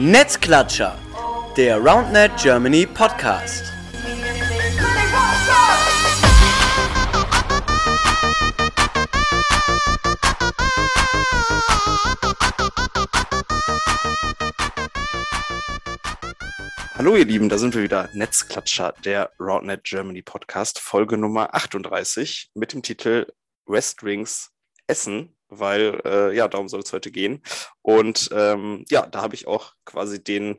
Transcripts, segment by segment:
Netzklatscher, der RoundNet Germany Podcast. Hallo ihr Lieben, da sind wir wieder. Netzklatscher, der RoundNet Germany Podcast, Folge Nummer 38 mit dem Titel West Wings Essen, weil äh, ja, darum soll es heute gehen. Und ähm, ja, da habe ich auch quasi den,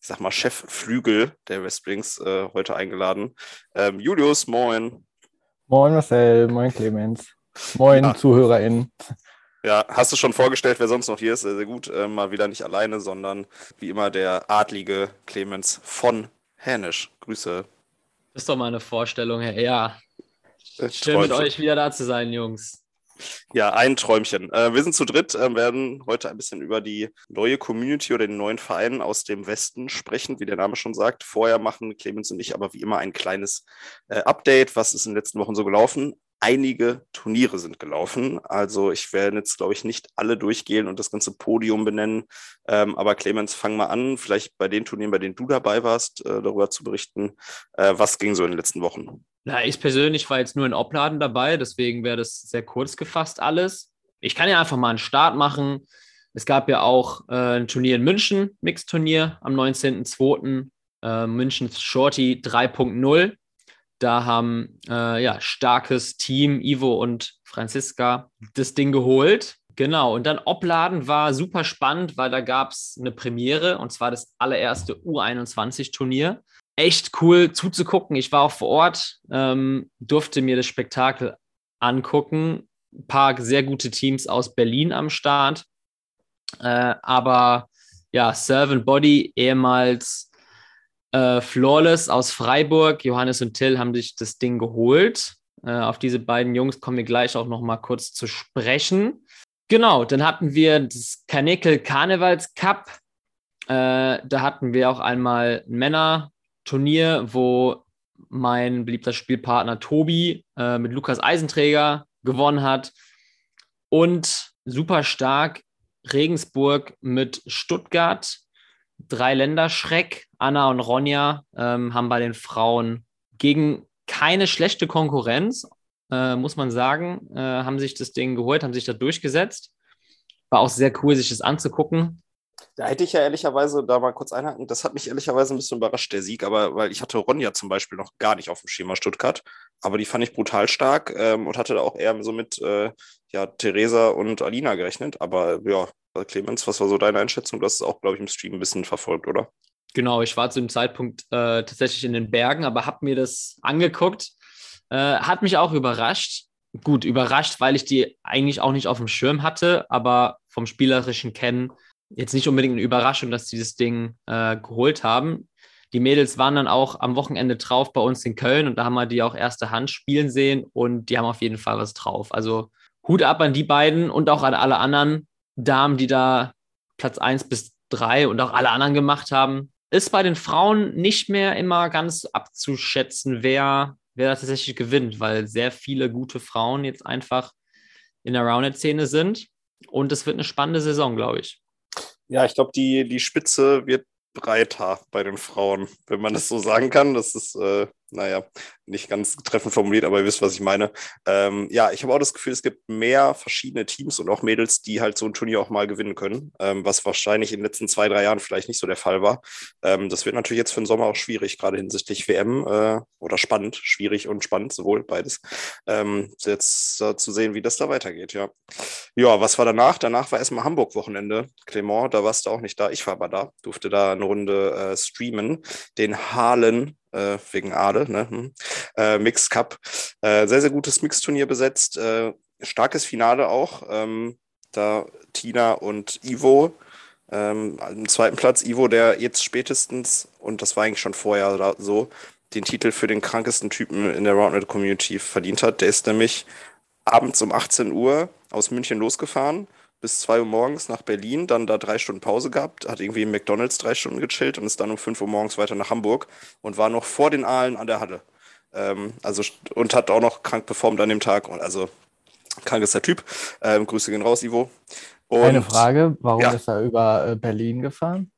ich sag mal, Chefflügel der West Wings äh, heute eingeladen. Ähm, Julius, moin. Moin Marcel, moin Clemens, moin ja. ZuhörerInnen. Ja, hast du schon vorgestellt, wer sonst noch hier ist? Sehr, sehr gut. Äh, mal wieder nicht alleine, sondern wie immer der adlige Clemens von Hänisch. Grüße. Das ist doch mal eine Vorstellung, Herr. Ja. Schön mit euch wieder da zu sein, Jungs. Ja, ein Träumchen. Äh, wir sind zu dritt, äh, werden heute ein bisschen über die neue Community oder den neuen Verein aus dem Westen sprechen, wie der Name schon sagt. Vorher machen Clemens und ich aber wie immer ein kleines äh, Update. Was ist in den letzten Wochen so gelaufen? einige Turniere sind gelaufen. Also ich werde jetzt, glaube ich, nicht alle durchgehen und das ganze Podium benennen. Ähm, aber Clemens, fang mal an, vielleicht bei den Turnieren, bei denen du dabei warst, äh, darüber zu berichten. Äh, was ging so in den letzten Wochen? Na, ich persönlich war jetzt nur in Opladen dabei, deswegen wäre das sehr kurz gefasst alles. Ich kann ja einfach mal einen Start machen. Es gab ja auch äh, ein Turnier in München, Mixturnier am 19.02. Äh, München Shorty 3.0. Da haben äh, ja starkes Team, Ivo und Franziska, das Ding geholt. Genau, und dann Opladen war super spannend, weil da gab es eine Premiere und zwar das allererste U21-Turnier. Echt cool zuzugucken. Ich war auch vor Ort, ähm, durfte mir das Spektakel angucken. Ein paar sehr gute Teams aus Berlin am Start. Äh, aber ja, Servant Body, ehemals äh, Flawless aus Freiburg, Johannes und Till haben sich das Ding geholt. Äh, auf diese beiden Jungs kommen wir gleich auch noch mal kurz zu sprechen. Genau, dann hatten wir das Kanickel Karnevals Cup. Äh, da hatten wir auch einmal ein Männerturnier, wo mein beliebter Spielpartner Tobi äh, mit Lukas Eisenträger gewonnen hat. Und super stark Regensburg mit Stuttgart drei Länderschreck. Anna und Ronja ähm, haben bei den Frauen gegen keine schlechte Konkurrenz, äh, muss man sagen, äh, haben sich das Ding geholt, haben sich da durchgesetzt. War auch sehr cool, sich das anzugucken. Da hätte ich ja ehrlicherweise da mal kurz einhaken. Das hat mich ehrlicherweise ein bisschen überrascht, der Sieg, aber weil ich hatte Ronja zum Beispiel noch gar nicht auf dem Schema Stuttgart, aber die fand ich brutal stark ähm, und hatte da auch eher so mit äh, ja, Theresa und Alina gerechnet. Aber ja, Clemens, was war so deine Einschätzung? Du hast es auch, glaube ich, im Stream ein bisschen verfolgt, oder? Genau, ich war zu dem Zeitpunkt äh, tatsächlich in den Bergen, aber habe mir das angeguckt. Äh, hat mich auch überrascht. Gut, überrascht, weil ich die eigentlich auch nicht auf dem Schirm hatte, aber vom spielerischen Kennen jetzt nicht unbedingt eine Überraschung, dass sie das Ding äh, geholt haben. Die Mädels waren dann auch am Wochenende drauf bei uns in Köln und da haben wir die auch erste Hand spielen sehen und die haben auf jeden Fall was drauf. Also Hut ab an die beiden und auch an alle anderen Damen, die da Platz 1 bis 3 und auch alle anderen gemacht haben. Ist bei den Frauen nicht mehr immer ganz abzuschätzen, wer, wer tatsächlich gewinnt, weil sehr viele gute Frauen jetzt einfach in der Rounded-Szene sind. Und es wird eine spannende Saison, glaube ich. Ja, ich glaube, die, die Spitze wird breiter bei den Frauen, wenn man das so sagen kann. Das ist, äh, naja, nicht ganz treffend formuliert, aber ihr wisst, was ich meine. Ähm, ja, ich habe auch das Gefühl, es gibt mehr verschiedene Teams und auch Mädels, die halt so ein Turnier auch mal gewinnen können, ähm, was wahrscheinlich in den letzten zwei, drei Jahren vielleicht nicht so der Fall war. Ähm, das wird natürlich jetzt für den Sommer auch schwierig, gerade hinsichtlich WM äh, oder spannend, schwierig und spannend, sowohl beides. Ähm, jetzt äh, zu sehen, wie das da weitergeht, ja. Ja, was war danach? Danach war erstmal Hamburg-Wochenende. Clement, da warst du auch nicht da. Ich war aber da, durfte da eine Runde äh, streamen. Den Halen äh, wegen Ade, ne? Hm. Äh, Mixed Cup. Äh, sehr, sehr gutes Mixturnier besetzt. Äh, starkes Finale auch. Ähm, da Tina und Ivo. Ähm, im zweiten Platz Ivo, der jetzt spätestens, und das war eigentlich schon vorher so, den Titel für den krankesten Typen in der Roundnet Community verdient hat. Der ist nämlich abends um 18 Uhr aus München losgefahren bis 2 Uhr morgens nach Berlin, dann da drei Stunden Pause gehabt, hat irgendwie im McDonalds drei Stunden gechillt und ist dann um 5 Uhr morgens weiter nach Hamburg und war noch vor den Aalen an der Halle. Ähm, also, und hat auch noch krank performt an dem Tag. Und also, krank ist der Typ. Ähm, Grüße gehen raus, Ivo. Und, Eine Frage, warum ja. ist er über äh, Berlin gefahren?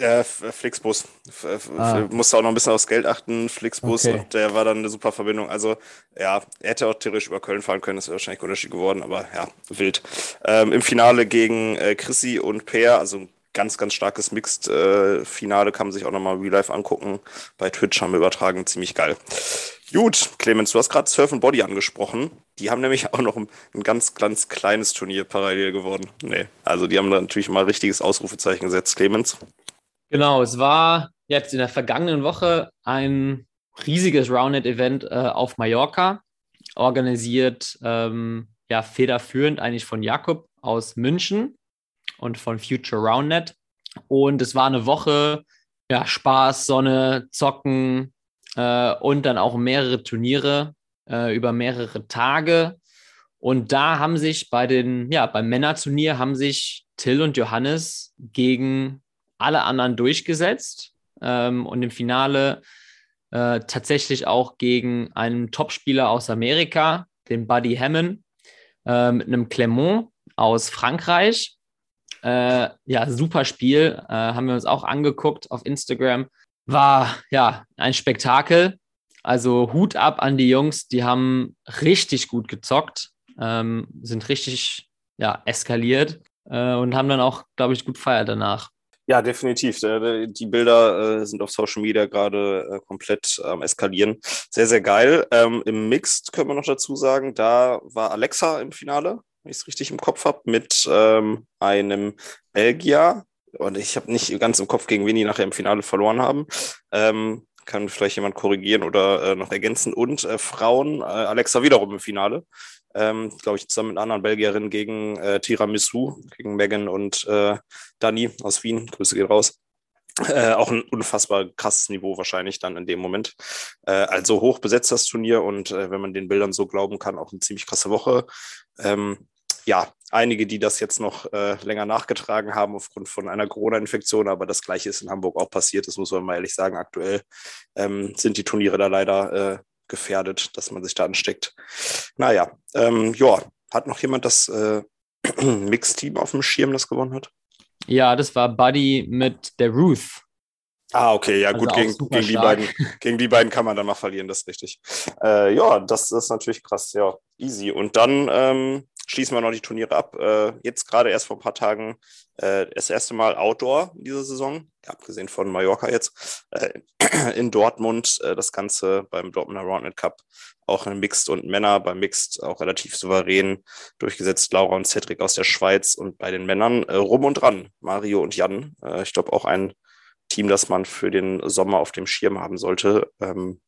Äh, Flixbus. F Ah. Musste auch noch ein bisschen aufs Geld achten, Flixbus, Okay. und der war dann eine super Verbindung. Also, ja, er hätte auch theoretisch über Köln fahren können, das wäre wahrscheinlich ein Unterschied geworden, aber ja, wild. Ähm, Im Finale gegen äh, Chrissy und Peer, also ein ganz, ganz starkes Mixed-Finale, kann man sich auch nochmal real life angucken. Bei Twitch haben wir übertragen, ziemlich geil. Gut, Clemens, du hast gerade Surf and Body angesprochen. Die haben nämlich auch noch ein, ein ganz, ganz kleines Turnier parallel gewonnen. Nee, also die haben da natürlich mal richtiges Ausrufezeichen gesetzt, Clemens. Genau, es war jetzt in der vergangenen Woche ein riesiges Roundnet-Event äh, auf Mallorca, organisiert ähm, ja federführend eigentlich von Jakob aus München und von Future Roundnet. Und es war eine Woche, ja, Spaß, Sonne, Zocken äh, und dann auch mehrere Turniere äh, über mehrere Tage. Und da haben sich bei den, ja, beim Männerturnier haben sich Till und Johannes gegen alle anderen durchgesetzt ähm, und im Finale äh, tatsächlich auch gegen einen Topspieler aus Amerika, den Buddy Hammond, äh, mit einem Clermont aus Frankreich. Äh, ja, super Spiel, äh, haben wir uns auch angeguckt auf Instagram. War ja ein Spektakel. Also Hut ab an die Jungs, die haben richtig gut gezockt, ähm, sind richtig ja, eskaliert äh, und haben dann auch, glaube ich, gut feiert danach. Ja, definitiv. Äh, Die Bilder äh, sind auf Social Media gerade äh, komplett am Eskalieren. Sehr, sehr geil. Ähm, Im Mixed können wir noch dazu sagen, da war Alexa im Finale, wenn ich es richtig im Kopf habe, mit ähm, einem Belgier. Und ich habe nicht ganz im Kopf, gegen wen die nachher im Finale verloren haben. Kann vielleicht jemand korrigieren oder äh, noch ergänzen. Und äh, Frauen, äh, Alexa wiederum im Finale. Ähm, Glaube ich, zusammen mit anderen Belgierin gegen äh, Tiramisu, gegen Megan und äh, Dani aus Wien. Grüße gehen raus. Äh, auch ein unfassbar krasses Niveau wahrscheinlich dann in dem Moment. Also hoch besetzt das Turnier und wenn man den Bildern so glauben kann, auch eine ziemlich krasse Woche. Ähm, ja, einige, die das jetzt noch äh, länger nachgetragen haben aufgrund von einer Corona-Infektion, aber das gleiche ist in Hamburg auch passiert, das muss man mal ehrlich sagen. Aktuell ähm, sind die Turniere da leider äh, gefährdet, dass man sich da ansteckt. Naja, ähm, ja, hat noch jemand das äh, Mixteam auf dem Schirm, das gewonnen hat? Ja, das war Buddy mit der Ruth. Ah, okay, ja, Also gut, gegen, gegen, die stark. beiden, gegen die beiden kann man dann mal verlieren, das ist richtig. Äh, ja, das, das ist natürlich krass, ja, easy. Und dann ähm, schließen wir noch die Turniere ab. Äh, jetzt gerade erst vor ein paar Tagen äh, das erste Mal Outdoor in dieser Saison, abgesehen von Mallorca jetzt, äh, in Dortmund äh, das Ganze beim Dortmunder Roundnet Cup auch in Mixed und Männer, beim Mixed auch relativ souverän durchgesetzt. Laura und Cedric aus der Schweiz und bei den Männern äh, rum und dran, Mario und Jan. Äh, ich glaube auch ein Team, das man für den Sommer auf dem Schirm haben sollte. Ähm,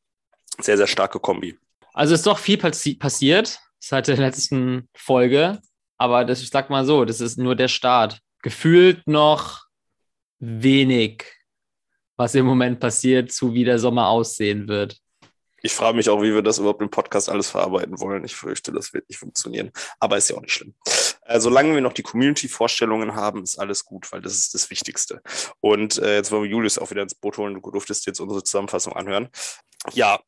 sehr, sehr starke Kombi. Also ist doch viel passi passiert seit der letzten Folge, aber das, ich sag mal so, das ist nur der Start. Gefühlt noch wenig, was im Moment passiert, zu wie der Sommer aussehen wird. Ich frage mich auch, wie wir das überhaupt im Podcast alles verarbeiten wollen. Ich fürchte, das wird nicht funktionieren. Aber ist ja auch nicht schlimm. Äh, solange wir noch die Community-Vorstellungen haben, ist alles gut, weil das ist das Wichtigste. Und äh, jetzt wollen wir Julius auch wieder ins Boot holen. Du durftest jetzt unsere Zusammenfassung anhören. Ja,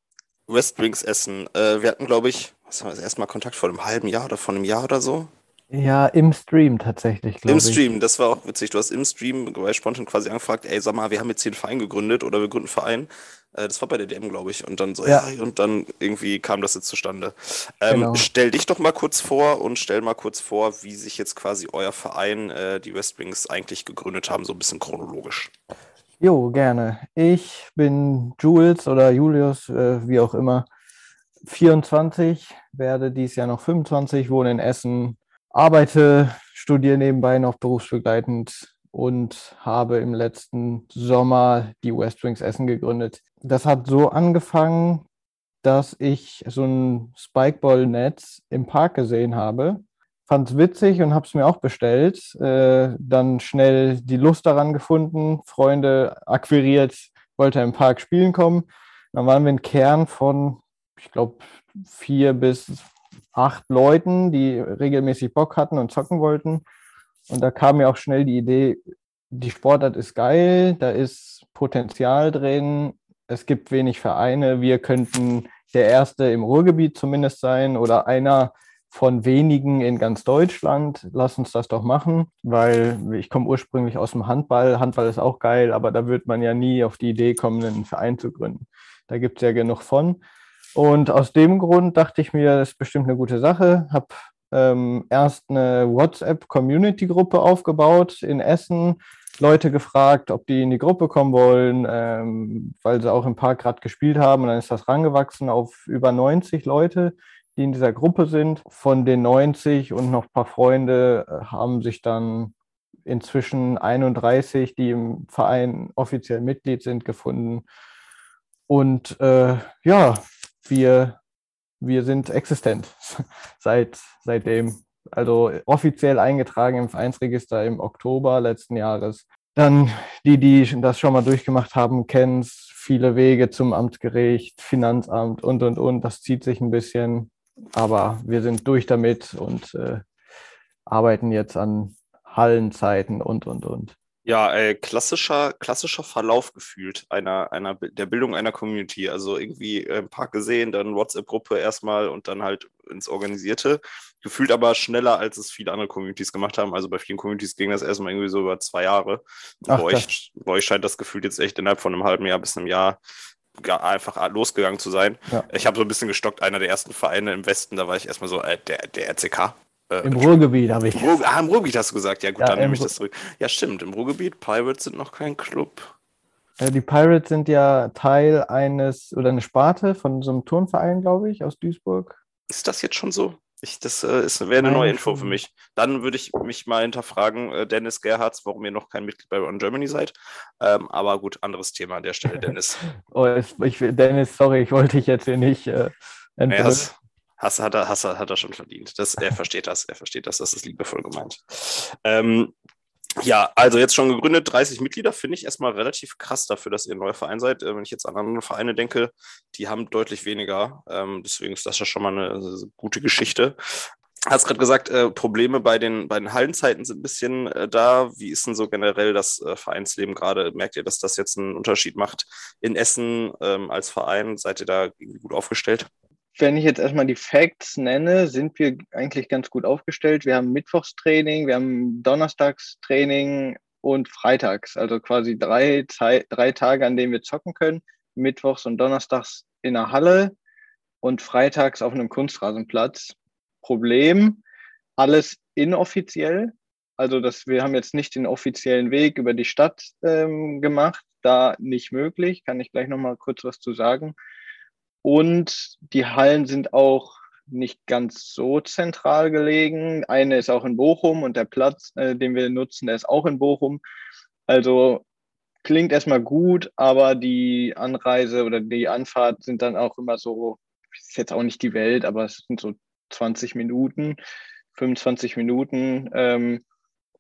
Westwings Essen. Äh, wir hatten, glaube ich, was haben wir das erste Mal Kontakt vor einem halben Jahr oder vor einem Jahr oder so? Ja, im Stream tatsächlich, glaube Im ich. Stream, das war auch witzig. Du hast im Stream bei Spontan quasi angefragt, ey, sag mal, wir haben jetzt hier einen Verein gegründet oder wir gründen einen Verein. Äh, das war bei der DM, glaube ich. Und dann so, ja. Ja. und dann irgendwie kam das jetzt zustande. Ähm, Genau. Stell dich doch mal kurz vor und stell mal kurz vor, wie sich jetzt quasi euer Verein, äh, die Westwings, eigentlich gegründet haben, so ein bisschen chronologisch. Jo, gerne. Ich bin Jules oder Julius, äh, wie auch immer, 24, werde dieses Jahr noch 25, wohne in Essen, arbeite, studiere nebenbei noch berufsbegleitend und habe im letzten Sommer die Westwings Essen gegründet. Das hat so angefangen, dass ich so ein Spikeball-Netz im Park gesehen habe. Fand es witzig und habe es mir auch bestellt. Äh, dann schnell die Lust daran gefunden, Freunde akquiriert, wollte im Park spielen kommen. Dann waren wir ein Kern von, ich glaube, vier bis acht Leuten, die regelmäßig Bock hatten und zocken wollten. Und da kam mir auch schnell die Idee, die Sportart ist geil, da ist Potenzial drin, es gibt wenig Vereine, wir könnten der Erste im Ruhrgebiet zumindest sein oder einer von wenigen in ganz Deutschland. Lass uns das doch machen, weil ich komme ursprünglich aus dem Handball. Handball ist auch geil, aber da wird man ja nie auf die Idee kommen, einen Verein zu gründen. Da gibt es ja genug von. Und aus dem Grund dachte ich mir, das ist bestimmt eine gute Sache. Habe ähm, erst eine WhatsApp-Community-Gruppe aufgebaut in Essen, Leute gefragt, ob die in die Gruppe kommen wollen, ähm, weil sie auch im Park gerade gespielt haben. Und dann ist das rangewachsen auf über 90 Leute, die in dieser Gruppe sind. Von den 90 und noch ein paar Freunde äh, haben sich dann inzwischen 31, die im Verein offiziell Mitglied sind, gefunden. Und äh, ja, wir, wir sind existent seit, seitdem. Also offiziell eingetragen im Vereinsregister im Oktober letzten Jahres. Dann die, die das schon mal durchgemacht haben, kennen es. Viele Wege zum Amtsgericht, Finanzamt und, und, und. Das zieht sich ein bisschen. Aber wir sind durch damit und äh, arbeiten jetzt an Hallenzeiten und, und, und. Ja, äh, klassischer, klassischer Verlauf gefühlt einer, einer, der Bildung einer Community. Also irgendwie äh, im Park gesehen, dann WhatsApp-Gruppe erstmal und dann halt ins Organisierte. Gefühlt aber schneller, als es viele andere Communities gemacht haben. Also bei vielen Communities ging das erstmal irgendwie so über zwei Jahre. Ach, bei, euch, bei euch scheint das Gefühl jetzt echt innerhalb von einem halben Jahr bis einem Jahr einfach losgegangen zu sein. Ja. Ich habe so ein bisschen gestockt, einer der ersten Vereine im Westen, da war ich erstmal so, äh, der, der RCK, äh, Im Ruhrgebiet habe ich. Ruhr, ah, im Ruhrgebiet hast du gesagt. Ja, gut, ja, dann nehme ich das zurück. Ja, stimmt. Im Ruhrgebiet, Pirates sind noch kein Club. Ja, die Pirates sind ja Teil eines oder eine Sparte von so einem Turnverein, glaube ich, aus Duisburg. Ist das jetzt schon so? Ich, das äh, wäre eine neue Info für mich. Dann würde ich mich mal hinterfragen, äh, Dennis Gerhards, warum ihr noch kein Mitglied bei Run Germany seid. Ähm, aber gut, anderes Thema an der Stelle, Dennis. oh, ich, Dennis, sorry, ich wollte dich jetzt hier nicht äh. Ja, Hass hat er, Hass hat er schon verdient. Das, er versteht das, er versteht das, das ist liebevoll gemeint. Ähm, ja, also jetzt schon gegründet, 30 Mitglieder, finde ich erstmal relativ krass dafür, dass ihr ein neuer Verein seid. Äh, wenn ich jetzt an andere Vereine denke, die haben deutlich weniger. Ähm, deswegen ist das ja schon mal eine, eine gute Geschichte. Hast gerade gesagt, äh, Probleme bei den, bei den Hallenzeiten sind ein bisschen äh, da. Wie ist denn so generell das äh, Vereinsleben gerade? Merkt ihr, dass das jetzt einen Unterschied macht in Essen ähm, als Verein? Seid ihr da gut aufgestellt? Wenn ich jetzt erstmal die Facts nenne, sind wir eigentlich ganz gut aufgestellt. Wir haben Mittwochstraining, wir haben Donnerstagstraining und Freitags, also quasi drei, drei Tage, an denen wir zocken können. Mittwochs und Donnerstags in der Halle und freitags auf einem Kunstrasenplatz. Problem, alles inoffiziell. Also dass wir haben jetzt nicht den offiziellen Weg über die Stadt ähm, gemacht, da nicht möglich. Kann ich gleich nochmal kurz was zu sagen. Und die Hallen sind auch nicht ganz so zentral gelegen. Eine ist auch in Bochum und der Platz, äh, den wir nutzen, der ist auch in Bochum. Also klingt erstmal gut, aber die Anreise oder die Anfahrt sind dann auch immer so, ist jetzt auch nicht die Welt, aber es sind so 20 Minuten, 25 Minuten. Ähm,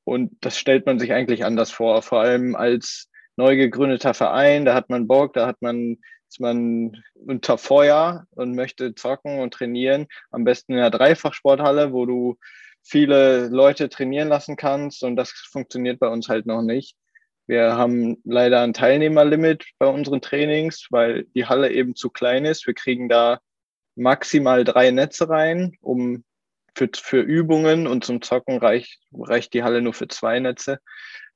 und das stellt man sich eigentlich anders vor, vor allem als neu gegründeter Verein, da hat man Bock, da hat man ist man unter Feuer und möchte zocken und trainieren, am besten in einer Dreifachsporthalle, wo du viele Leute trainieren lassen kannst und das funktioniert bei uns halt noch nicht. Wir haben leider ein Teilnehmerlimit bei unseren Trainings, weil die Halle eben zu klein ist. Wir kriegen da maximal drei Netze rein, um für, für Übungen und zum Zocken reicht, reicht die Halle nur für zwei Netze.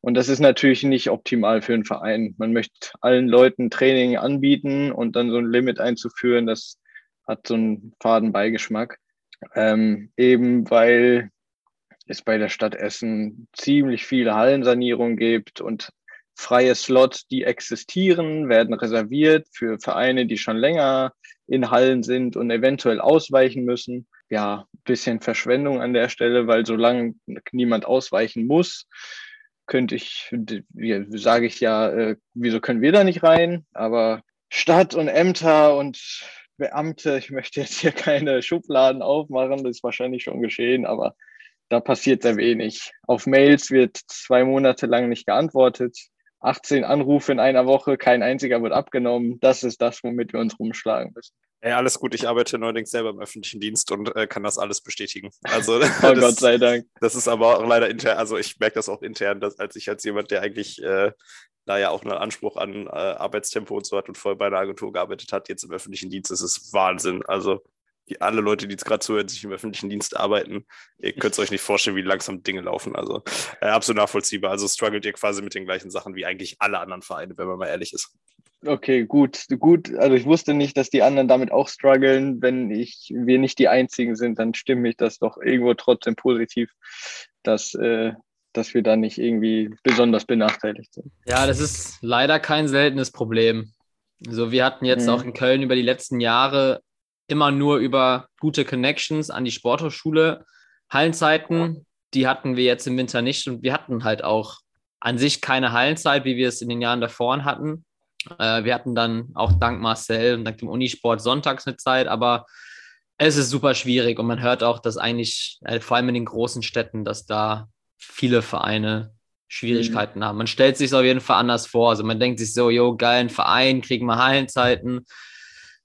Und das ist natürlich nicht optimal für einen Verein. Man möchte allen Leuten Training anbieten und dann so ein Limit einzuführen, das hat so einen faden Beigeschmack. Ähm, eben weil es bei der Stadt Essen ziemlich viele Hallensanierungen gibt und freie Slots, die existieren, werden reserviert für Vereine, die schon länger in Hallen sind und eventuell ausweichen müssen. Ja, bisschen Verschwendung an der Stelle, weil solange niemand ausweichen muss, könnte ich, sage ich ja, äh, wieso können wir da nicht rein? Aber Stadt und Ämter und Beamte, ich möchte jetzt hier keine Schubladen aufmachen, das ist wahrscheinlich schon geschehen, aber da passiert sehr wenig. Auf Mails wird zwei Monate lang nicht geantwortet. 18 Anrufe in einer Woche, kein einziger wird abgenommen. Das ist das, womit wir uns rumschlagen müssen. Ey, alles gut, ich arbeite neuerdings selber im öffentlichen Dienst und äh, kann das alles bestätigen. Also, oh das, Gott sei Dank. Das ist aber auch leider intern, also ich merke das auch intern, dass als ich als jemand, der eigentlich äh, da ja auch einen Anspruch an äh, Arbeitstempo und so hat und vorher bei einer Agentur gearbeitet hat, jetzt im öffentlichen Dienst, ist Wahnsinn. Also die, alle Leute, die jetzt gerade zuhören, sich im öffentlichen Dienst arbeiten, ihr könnt es euch nicht vorstellen, wie langsam Dinge laufen. Also äh, absolut nachvollziehbar. Also struggelt ihr quasi mit den gleichen Sachen wie eigentlich alle anderen Vereine, wenn man mal ehrlich ist. Okay, gut, gut. Also ich wusste nicht, dass die anderen damit auch strugglen. Wenn ich, wir nicht die einzigen sind, dann stimmt mich das doch irgendwo trotzdem positiv, dass, äh, dass wir da nicht irgendwie besonders benachteiligt sind. Ja, das ist leider kein seltenes Problem. So, wir hatten jetzt Mhm. auch in Köln über die letzten Jahre immer nur über gute Connections an die Sporthochschule Hallenzeiten. Die hatten wir jetzt im Winter nicht und wir hatten halt auch an sich keine Hallenzeit, wie wir es in den Jahren davor hatten. Äh, wir hatten dann auch dank Marcel und dank dem Unisport sonntags eine Zeit, aber es ist super schwierig und man hört auch, dass eigentlich, äh, vor allem in den großen Städten, dass da viele Vereine Schwierigkeiten haben. Man stellt sich auf jeden Fall anders vor. Also man denkt sich so, jo, geilen Verein, kriegen wir Hallenzeiten.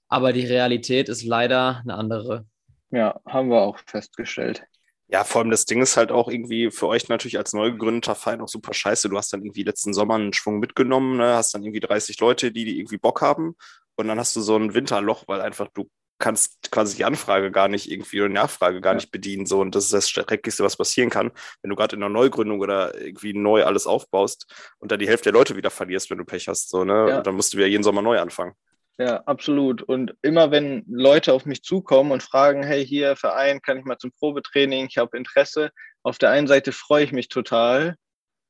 Aber die Realität ist leider eine andere. Ja, haben wir auch festgestellt. Ja, vor allem das Ding ist halt auch irgendwie für euch natürlich als neu gegründeter Verein auch super scheiße. Du hast dann irgendwie letzten Sommer einen Schwung mitgenommen, ne? hast dann irgendwie 30 Leute, die, die irgendwie Bock haben. Und dann hast du so ein Winterloch, weil einfach du kannst quasi die Anfrage gar nicht irgendwie oder die Nachfrage gar Ja. nicht bedienen. So, und das ist das Schrecklichste, was passieren kann, wenn du gerade in einer Neugründung oder irgendwie neu alles aufbaust und dann die Hälfte der Leute wieder verlierst, wenn du Pech hast. So, ne? Ja. Und dann musst du wieder jeden Sommer neu anfangen. Ja, absolut. Und immer wenn Leute auf mich zukommen und fragen, hey, hier Verein, kann ich mal zum Probetraining, ich habe Interesse. Auf der einen Seite freue ich mich total.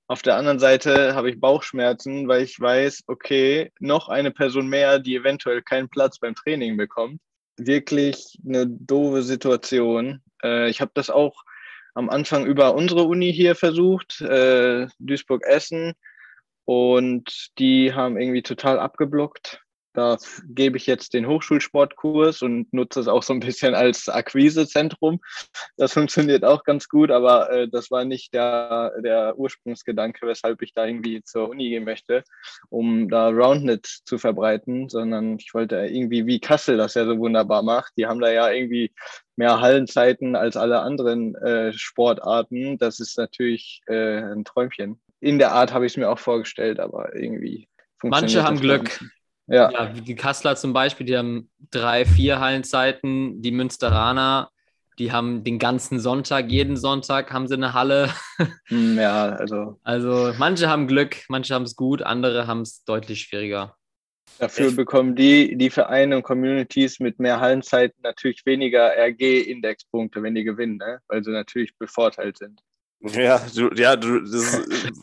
Auf der anderen Seite habe ich Bauchschmerzen, weil ich weiß, okay, noch eine Person mehr, die eventuell keinen Platz beim Training bekommt. Wirklich eine doofe Situation. Äh, ich habe das auch am Anfang über unsere Uni hier versucht, äh, Duisburg-Essen. Und die haben irgendwie total abgeblockt. Da gebe ich jetzt den Hochschulsportkurs und nutze es auch so ein bisschen als Akquisezentrum. Das funktioniert auch ganz gut, aber äh, das war nicht der, der Ursprungsgedanke, weshalb ich da irgendwie zur Uni gehen möchte, um da Roundnet zu verbreiten, sondern ich wollte irgendwie, wie Kassel das ja so wunderbar macht, die haben da ja irgendwie mehr Hallenzeiten als alle anderen äh, Sportarten. Das ist natürlich äh, ein Träumchen. In der Art habe ich es mir auch vorgestellt, aber irgendwie Manche funktioniert haben Glück. nicht. Ja, Ja, wie die Kasseler zum Beispiel, die haben drei, vier Hallenzeiten. Die Münsteraner, die haben den ganzen Sonntag, jeden Sonntag haben sie eine Halle. Hm, ja, also Also manche haben Glück, manche haben es gut, andere haben es deutlich schwieriger. dafür Ich- bekommen die, die Vereine und Communities mit mehr Hallenzeiten natürlich weniger RG-Indexpunkte, wenn die gewinnen, ne? weil sie natürlich bevorteilt sind. Ja, du, ja, du, das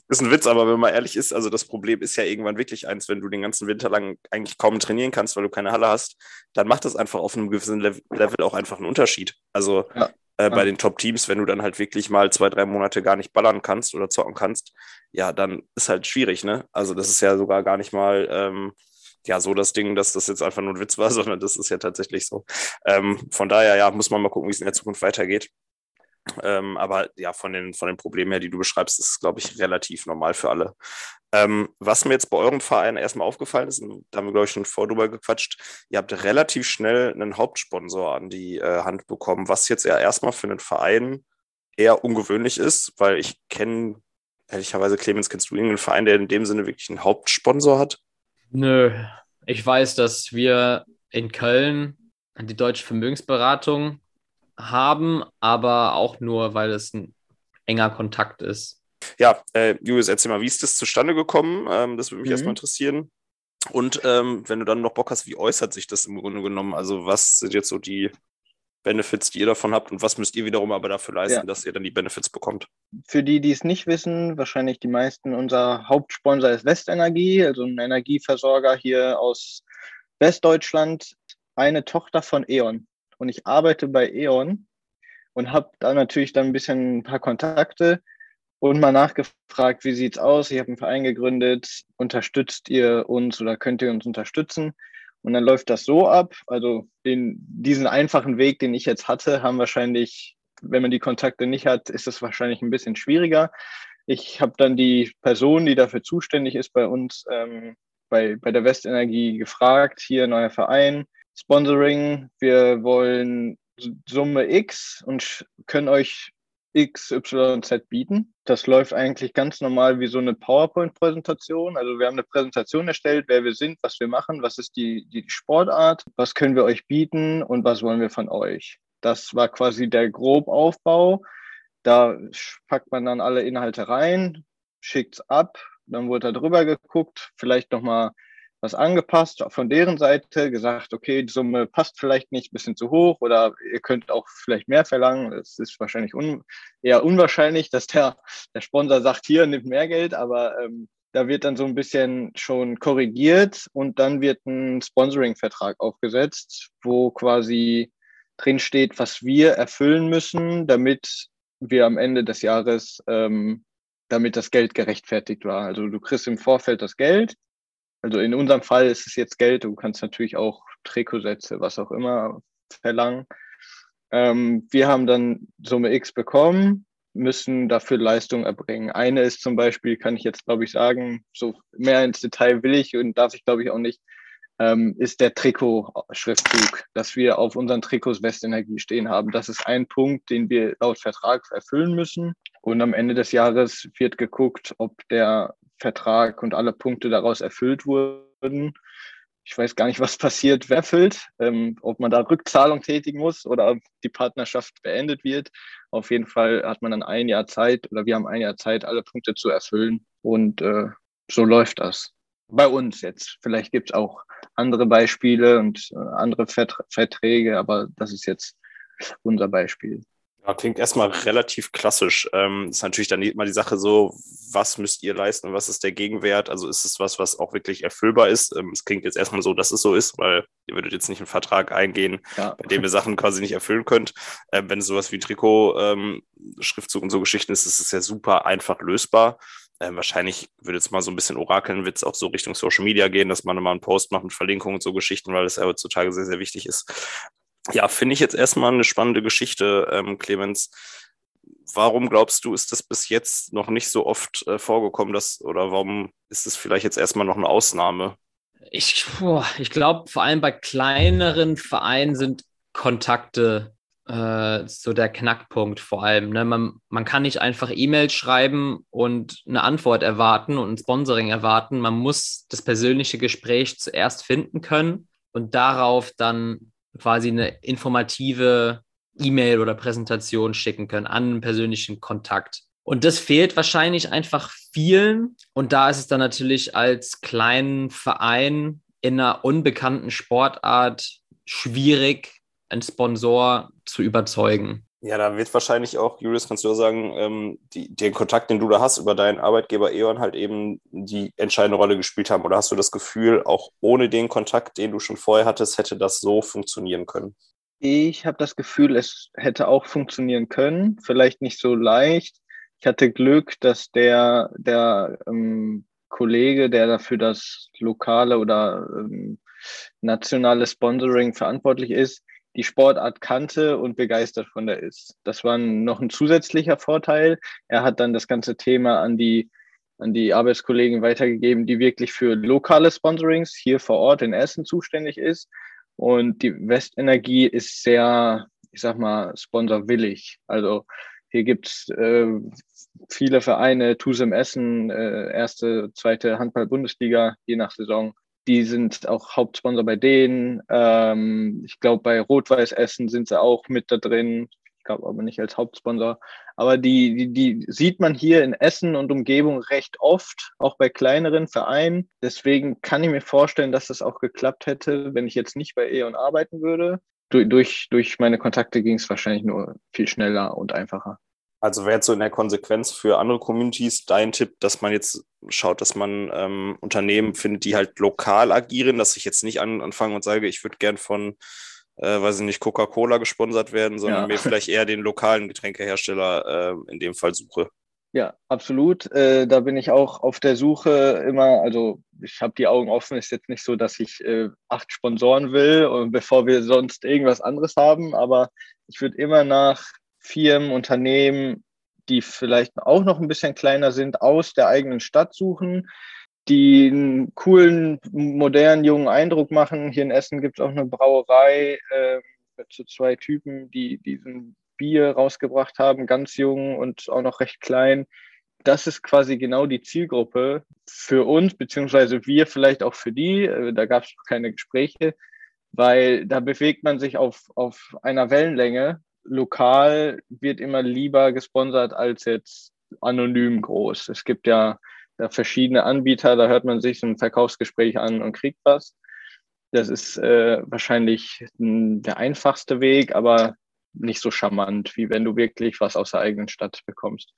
ist, ein Witz, aber wenn man ehrlich ist, also das Problem ist ja irgendwann wirklich eins, wenn du den ganzen Winter lang eigentlich kaum trainieren kannst, weil du keine Halle hast, dann macht das einfach auf einem gewissen Lev- Level auch einfach einen Unterschied. Also Ja. äh, bei Ja. den Top-Teams, wenn du dann halt wirklich mal zwei, drei Monate gar nicht ballern kannst oder zocken kannst, ja, dann ist halt schwierig, ne? Also das ist ja sogar gar nicht mal ähm, ja so das Ding, dass das jetzt einfach nur ein Witz war, sondern das ist ja tatsächlich so. Ähm, von daher, ja, muss man mal gucken, wie es in der Zukunft weitergeht. Ähm, aber ja, von den, von den Problemen her, die du beschreibst, ist es, glaube ich, relativ normal für alle. Ähm, was mir jetzt bei eurem Verein erstmal aufgefallen ist, und da haben wir, glaube ich, schon vor drüber gequatscht, ihr habt relativ schnell einen Hauptsponsor an die äh, Hand bekommen, was jetzt ja erstmal für einen Verein eher ungewöhnlich ist, weil ich kenne, ehrlicherweise, Clemens, kennst du irgendeinen Verein, der in dem Sinne wirklich einen Hauptsponsor hat? Nö, ich weiß, dass wir in Köln die Deutsche Vermögensberatung haben, aber auch nur, weil es ein enger Kontakt ist. Ja, äh, Julius, erzähl mal, wie ist das zustande gekommen? Ähm, das würde mich Mhm. erstmal interessieren. Und ähm, wenn du dann noch Bock hast, wie äußert sich das im Grunde genommen? Also, was sind jetzt so die Benefits, die ihr davon habt und was müsst ihr wiederum aber dafür leisten, Ja. dass ihr dann die Benefits bekommt? Für die, die es nicht wissen, wahrscheinlich die meisten, unser Hauptsponsor ist Westenergie, also ein Energieversorger hier aus Westdeutschland, eine Tochter von E.ON. Und ich arbeite bei E.ON und habe da natürlich dann ein bisschen ein paar Kontakte und mal nachgefragt, wie sieht's aus? Ich habe einen Verein gegründet, unterstützt ihr uns oder könnt ihr uns unterstützen? Und dann läuft das so ab. Also den, diesen einfachen Weg, den ich jetzt hatte, haben wahrscheinlich, wenn man die Kontakte nicht hat, ist es wahrscheinlich ein bisschen schwieriger. Ich habe dann die Person, die dafür zuständig ist bei uns, ähm, bei, bei der Westenergie gefragt, hier neuer Verein, Sponsoring, wir wollen Summe X und können euch XYZ bieten. Das läuft eigentlich ganz normal wie so eine PowerPoint-Präsentation. Also wir haben eine Präsentation erstellt, wer wir sind, was wir machen, was ist die, die Sportart, was können wir euch bieten und was wollen wir von euch. Das war quasi der Grobaufbau. Da packt man dann alle Inhalte rein, schickt es ab, dann wurde da drüber geguckt, vielleicht nochmal was angepasst von deren Seite, gesagt, okay, die Summe passt vielleicht nicht, ein bisschen zu hoch oder ihr könnt auch vielleicht mehr verlangen. Es ist wahrscheinlich un eher unwahrscheinlich, dass der, der Sponsor sagt, hier, nimmt mehr Geld, aber ähm, da wird dann so ein bisschen schon korrigiert und dann wird ein Sponsoring-Vertrag aufgesetzt, wo quasi drin steht, was wir erfüllen müssen, damit wir am Ende des Jahres, ähm, damit das Geld gerechtfertigt war. Also du kriegst im Vorfeld das Geld also in unserem Fall ist es jetzt Geld. Du kannst natürlich auch Trikotsätze, was auch immer verlangen. Ähm, wir haben dann Summe X bekommen, müssen dafür Leistung erbringen. Eine ist zum Beispiel, kann ich jetzt glaube ich sagen, so mehr ins Detail will ich und darf ich glaube ich auch nicht, ähm, ist der Trikot-Schriftzug, dass wir auf unseren Trikots Westenergie stehen haben. Das ist ein Punkt, den wir laut Vertrag erfüllen müssen. Und am Ende des Jahres wird geguckt, ob der Vertrag und alle Punkte daraus erfüllt wurden. Ich weiß gar nicht, was passiert, wer erfüllt, ähm, ob man da Rückzahlung tätigen muss oder ob die Partnerschaft beendet wird. Auf jeden Fall hat man dann ein Jahr Zeit oder wir haben ein Jahr Zeit, alle Punkte zu erfüllen. Und äh, so läuft das. Bei uns jetzt. Vielleicht gibt es auch andere Beispiele und äh, andere Verträge, aber das ist jetzt unser Beispiel. Ja, klingt erstmal relativ klassisch. Ähm, ist natürlich dann immer die Sache so, was müsst ihr leisten und was ist der Gegenwert? Also ist es was, was auch wirklich erfüllbar ist? Ähm, es klingt jetzt erstmal so, dass es so ist, weil ihr würdet jetzt nicht einen Vertrag eingehen, ja. bei dem ihr Sachen quasi nicht erfüllen könnt. Ähm, wenn es sowas wie Trikot, ähm, Schriftzug und so Geschichten ist, ist es ja super einfach lösbar. Ähm, wahrscheinlich würde jetzt mal so ein bisschen orakeln, wird es auch so Richtung Social Media gehen, dass man immer einen Post macht mit Verlinkungen und so Geschichten, weil das ja heutzutage sehr, sehr wichtig ist. Ja, finde ich jetzt erstmal eine spannende Geschichte, ähm, Clemens. Warum glaubst du, ist das bis jetzt noch nicht so oft äh, vorgekommen, dass, oder warum ist es vielleicht jetzt erstmal noch eine Ausnahme? Ich, ich glaube, vor allem bei kleineren Vereinen sind Kontakte äh, so der Knackpunkt vor allem. Ne? Man, man kann nicht einfach E-Mails schreiben und eine Antwort erwarten und ein Sponsoring erwarten. Man muss das persönliche Gespräch zuerst finden können und darauf dann quasi eine informative E-Mail oder Präsentation schicken können an einen persönlichen Kontakt. Und das fehlt wahrscheinlich einfach vielen. Und da ist es dann natürlich als kleinen Verein in einer unbekannten Sportart schwierig, einen Sponsor zu überzeugen. Ja, da wird wahrscheinlich auch, Julius, kannst du sagen, ähm, die, den Kontakt, den du da hast über deinen Arbeitgeber E.ON halt eben die entscheidende Rolle gespielt haben. Oder hast du das Gefühl, auch ohne den Kontakt, den du schon vorher hattest, hätte das so funktionieren können? Ich habe das Gefühl, es hätte auch funktionieren können. Vielleicht nicht so leicht. Ich hatte Glück, dass der, der ähm, Kollege, der dafür das lokale oder ähm, nationale Sponsoring verantwortlich ist, die Sportart kannte und begeistert von der ist. Das war noch ein zusätzlicher Vorteil. Er hat dann das ganze Thema an die, an die Arbeitskollegen weitergegeben, die wirklich für lokale Sponsorings hier vor Ort in Essen zuständig ist. Und die Westenergie ist sehr, ich sag mal, sponsorwillig. Also hier gibt's äh, viele Vereine, TuSem Essen, äh, erste, zweite Handball-Bundesliga, je nach Saison die sind auch Hauptsponsor bei denen. Ähm, ich glaube, bei Rot-Weiß Essen sind sie auch mit da drin. Ich glaube aber nicht als Hauptsponsor. Aber die, die, die sieht man hier in Essen und Umgebung recht oft, auch bei kleineren Vereinen. Deswegen kann ich mir vorstellen, dass das auch geklappt hätte, wenn ich jetzt nicht bei E.ON arbeiten würde. Durch, durch meine Kontakte ging es wahrscheinlich nur viel schneller und einfacher. Also wäre jetzt so in der Konsequenz für andere Communities dein Tipp, dass man jetzt schaut, dass man ähm, Unternehmen findet, die halt lokal agieren, dass ich jetzt nicht an, anfange und sage, ich würde gern von, äh, weiß ich nicht, Coca-Cola gesponsert werden, sondern ja. mir vielleicht eher den lokalen Getränkehersteller äh, in dem Fall suche. Ja, absolut. Äh, da bin ich auch auf der Suche immer, also ich habe die Augen offen, ist jetzt nicht so, dass ich äh, acht Sponsoren will, und bevor wir sonst irgendwas anderes haben, aber ich würde immer nach Firmen, Unternehmen, die vielleicht auch noch ein bisschen kleiner sind, aus der eigenen Stadt suchen, die einen coolen, modernen, jungen Eindruck machen. Hier in Essen gibt es auch eine Brauerei äh, zu zwei Typen, die, die sind Bier rausgebracht haben, ganz jung und auch noch recht klein. Das ist quasi genau die Zielgruppe für uns, beziehungsweise wir vielleicht auch für die. Äh, da gab es keine Gespräche, weil da bewegt man sich auf, auf einer Wellenlänge. Lokal wird immer lieber gesponsert als jetzt anonym groß. Es gibt ja da verschiedene Anbieter, da hört man sich so ein Verkaufsgespräch an und kriegt was. Das ist äh, wahrscheinlich der einfachste Weg, aber nicht so charmant, wie wenn du wirklich was aus der eigenen Stadt bekommst.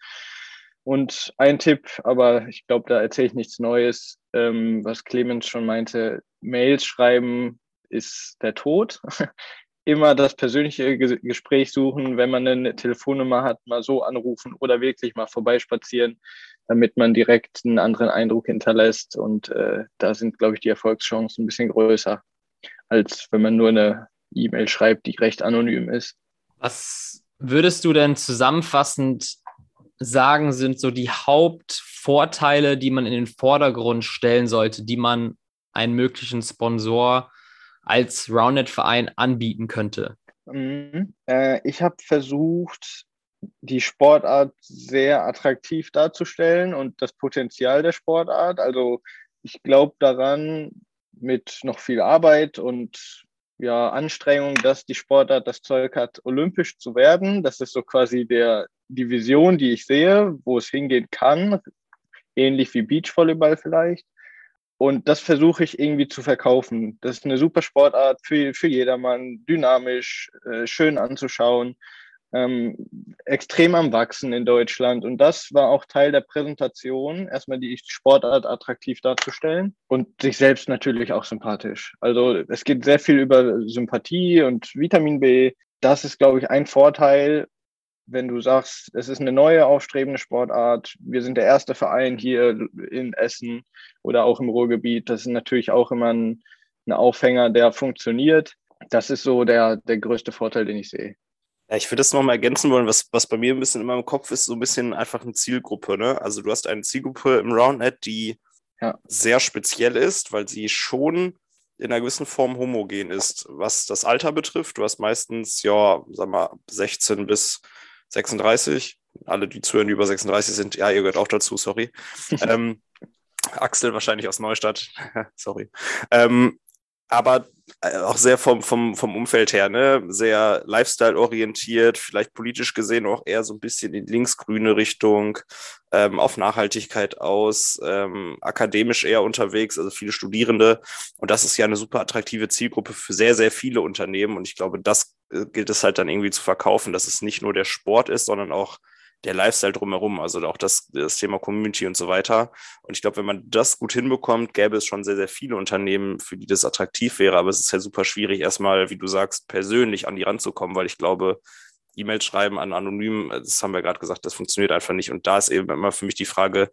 Und ein Tipp, aber ich glaube, da erzähle ich nichts Neues, ähm, was Clemens schon meinte, Mails schreiben ist der Tod. Immer das persönliche Gespräch suchen, wenn man eine Telefonnummer hat, mal so anrufen oder wirklich mal vorbeispazieren, damit man direkt einen anderen Eindruck hinterlässt. Und äh, da sind, glaube ich, die Erfolgschancen ein bisschen größer, als wenn man nur eine E-Mail schreibt, die recht anonym ist. Was würdest du denn zusammenfassend sagen, sind so die Hauptvorteile, die man in den Vordergrund stellen sollte, die man einen möglichen Sponsor als Roundnet-Verein anbieten könnte? Mhm. Äh, ich habe versucht, die Sportart sehr attraktiv darzustellen und das Potenzial der Sportart. Also ich glaube daran, mit noch viel Arbeit und ja, Anstrengung, dass die Sportart das Zeug hat, olympisch zu werden. Das ist so quasi der, die Vision, die ich sehe, wo es hingehen kann, ähnlich wie Beachvolleyball vielleicht. Und das versuche ich irgendwie zu verkaufen. Das ist eine super Sportart für, für jedermann, dynamisch, äh, schön anzuschauen ähm, extrem am Wachsen in Deutschland. Und das war auch Teil der Präsentation, erstmal die Sportart attraktiv darzustellen und sich selbst natürlich auch sympathisch. Also es geht sehr viel über Sympathie und Vitamin B. Das ist, glaube ich, ein Vorteil, wenn du sagst, es ist eine neue aufstrebende Sportart. Wir sind der erste Verein hier in Essen oder auch im Ruhrgebiet. Das ist natürlich auch immer ein, ein Aufhänger, der funktioniert. Das ist so der, der größte Vorteil, den ich sehe. Ja, ich würde das nochmal ergänzen wollen, was, was bei mir ein bisschen in meinem Kopf ist, so ein bisschen einfach eine Zielgruppe. Ne? Also du hast eine Zielgruppe im Roundnet, die ja. sehr speziell ist, weil sie schon in einer gewissen Form homogen ist, was das Alter betrifft. Du hast meistens, ja, sag mal, 16 bis 36. Alle, die zuhören, die über 36 sind, ja, ihr gehört auch dazu, sorry. ähm, Axel wahrscheinlich aus Neustadt, sorry. Ähm, aber äh, auch sehr vom, vom, vom Umfeld her, ne? sehr Lifestyle-orientiert, vielleicht politisch gesehen auch eher so ein bisschen in linksgrüne Richtung, ähm, auf Nachhaltigkeit aus, ähm, akademisch eher unterwegs, also viele Studierende. Und das ist ja eine super attraktive Zielgruppe für sehr, sehr viele Unternehmen. Und ich glaube, das gilt es halt dann irgendwie zu verkaufen, dass es nicht nur der Sport ist, sondern auch der Lifestyle drumherum, also auch das, das Thema Community und so weiter. Und ich glaube, wenn man das gut hinbekommt, gäbe es schon sehr, sehr viele Unternehmen, für die das attraktiv wäre. Aber es ist ja super schwierig, erstmal, wie du sagst, persönlich an die ranzukommen, weil ich glaube, E-Mails schreiben an anonym, das haben wir gerade gesagt, das funktioniert einfach nicht. Und da ist eben immer für mich die Frage,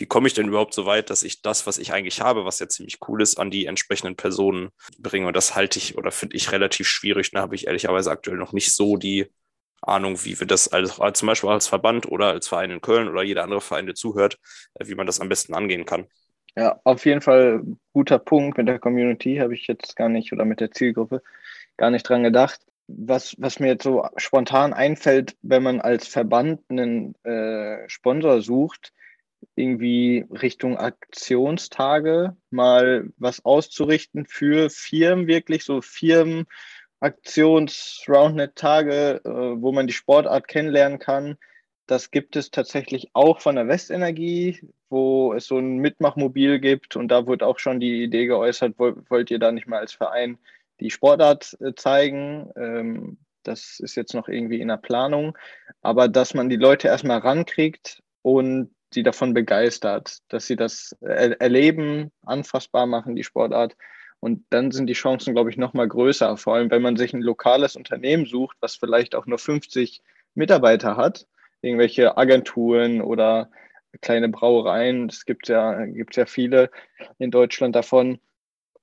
wie komme ich denn überhaupt so weit, dass ich das, was ich eigentlich habe, was ja ziemlich cool ist, an die entsprechenden Personen bringe? Und das halte ich oder finde ich relativ schwierig. Da habe ich ehrlicherweise aktuell noch nicht so die Ahnung, wie wir das als, zum Beispiel als Verband oder als Verein in Köln oder jeder andere Verein, der zuhört, äh, wie man das am besten angehen kann. Ja, auf jeden Fall guter Punkt mit der Community, habe ich jetzt gar nicht, oder mit der Zielgruppe, gar nicht dran gedacht. Was, was mir jetzt so spontan einfällt, wenn man als Verband einen äh, Sponsor sucht, irgendwie Richtung Aktionstage mal was auszurichten für Firmen, wirklich so Firmen, Aktions-Roundnet-Tage, äh, wo man die Sportart kennenlernen kann. Das gibt es tatsächlich auch von der Westenergie, wo es so ein Mitmachmobil gibt. Und da wurde auch schon die Idee geäußert, wollt ihr da nicht mal als Verein die Sportart äh, zeigen? Ähm, das ist jetzt noch irgendwie in der Planung. Aber dass man die Leute erstmal rankriegt und sie davon begeistert, dass sie das erleben, anfassbar machen, die Sportart, und dann sind die Chancen, glaube ich, noch mal größer. Vor allem, wenn man sich ein lokales Unternehmen sucht, was vielleicht auch nur 50 Mitarbeiter hat, irgendwelche Agenturen oder kleine Brauereien, es gibt ja, gibt ja viele in Deutschland davon,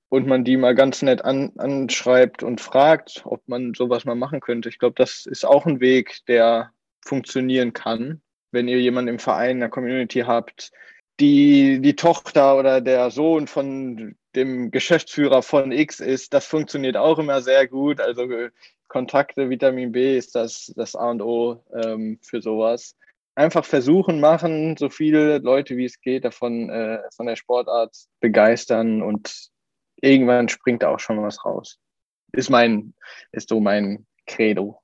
und man die mal ganz nett an, anschreibt und fragt, ob man sowas mal machen könnte. Ich glaube, das ist auch ein Weg, der funktionieren kann. Wenn ihr jemanden im Verein, in der Community habt, die, die Tochter oder der Sohn von dem Geschäftsführer von X ist, das funktioniert auch immer sehr gut. Also äh, Kontakte, Vitamin B ist das, das A und O ähm, für sowas. Einfach versuchen, machen, so viele Leute wie es geht davon äh, von der Sportart begeistern und irgendwann springt da auch schon was raus. Ist mein, ist so mein Credo.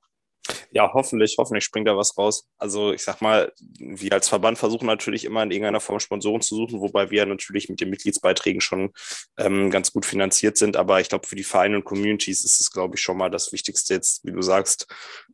Ja, hoffentlich, hoffentlich springt da was raus. Also ich sag mal, wir als Verband versuchen natürlich immer in irgendeiner Form Sponsoren zu suchen, wobei wir natürlich mit den Mitgliedsbeiträgen schon ähm, ganz gut finanziert sind. Aber ich glaube, für die Vereine und Communities ist es, glaube ich, schon mal das Wichtigste jetzt, wie du sagst,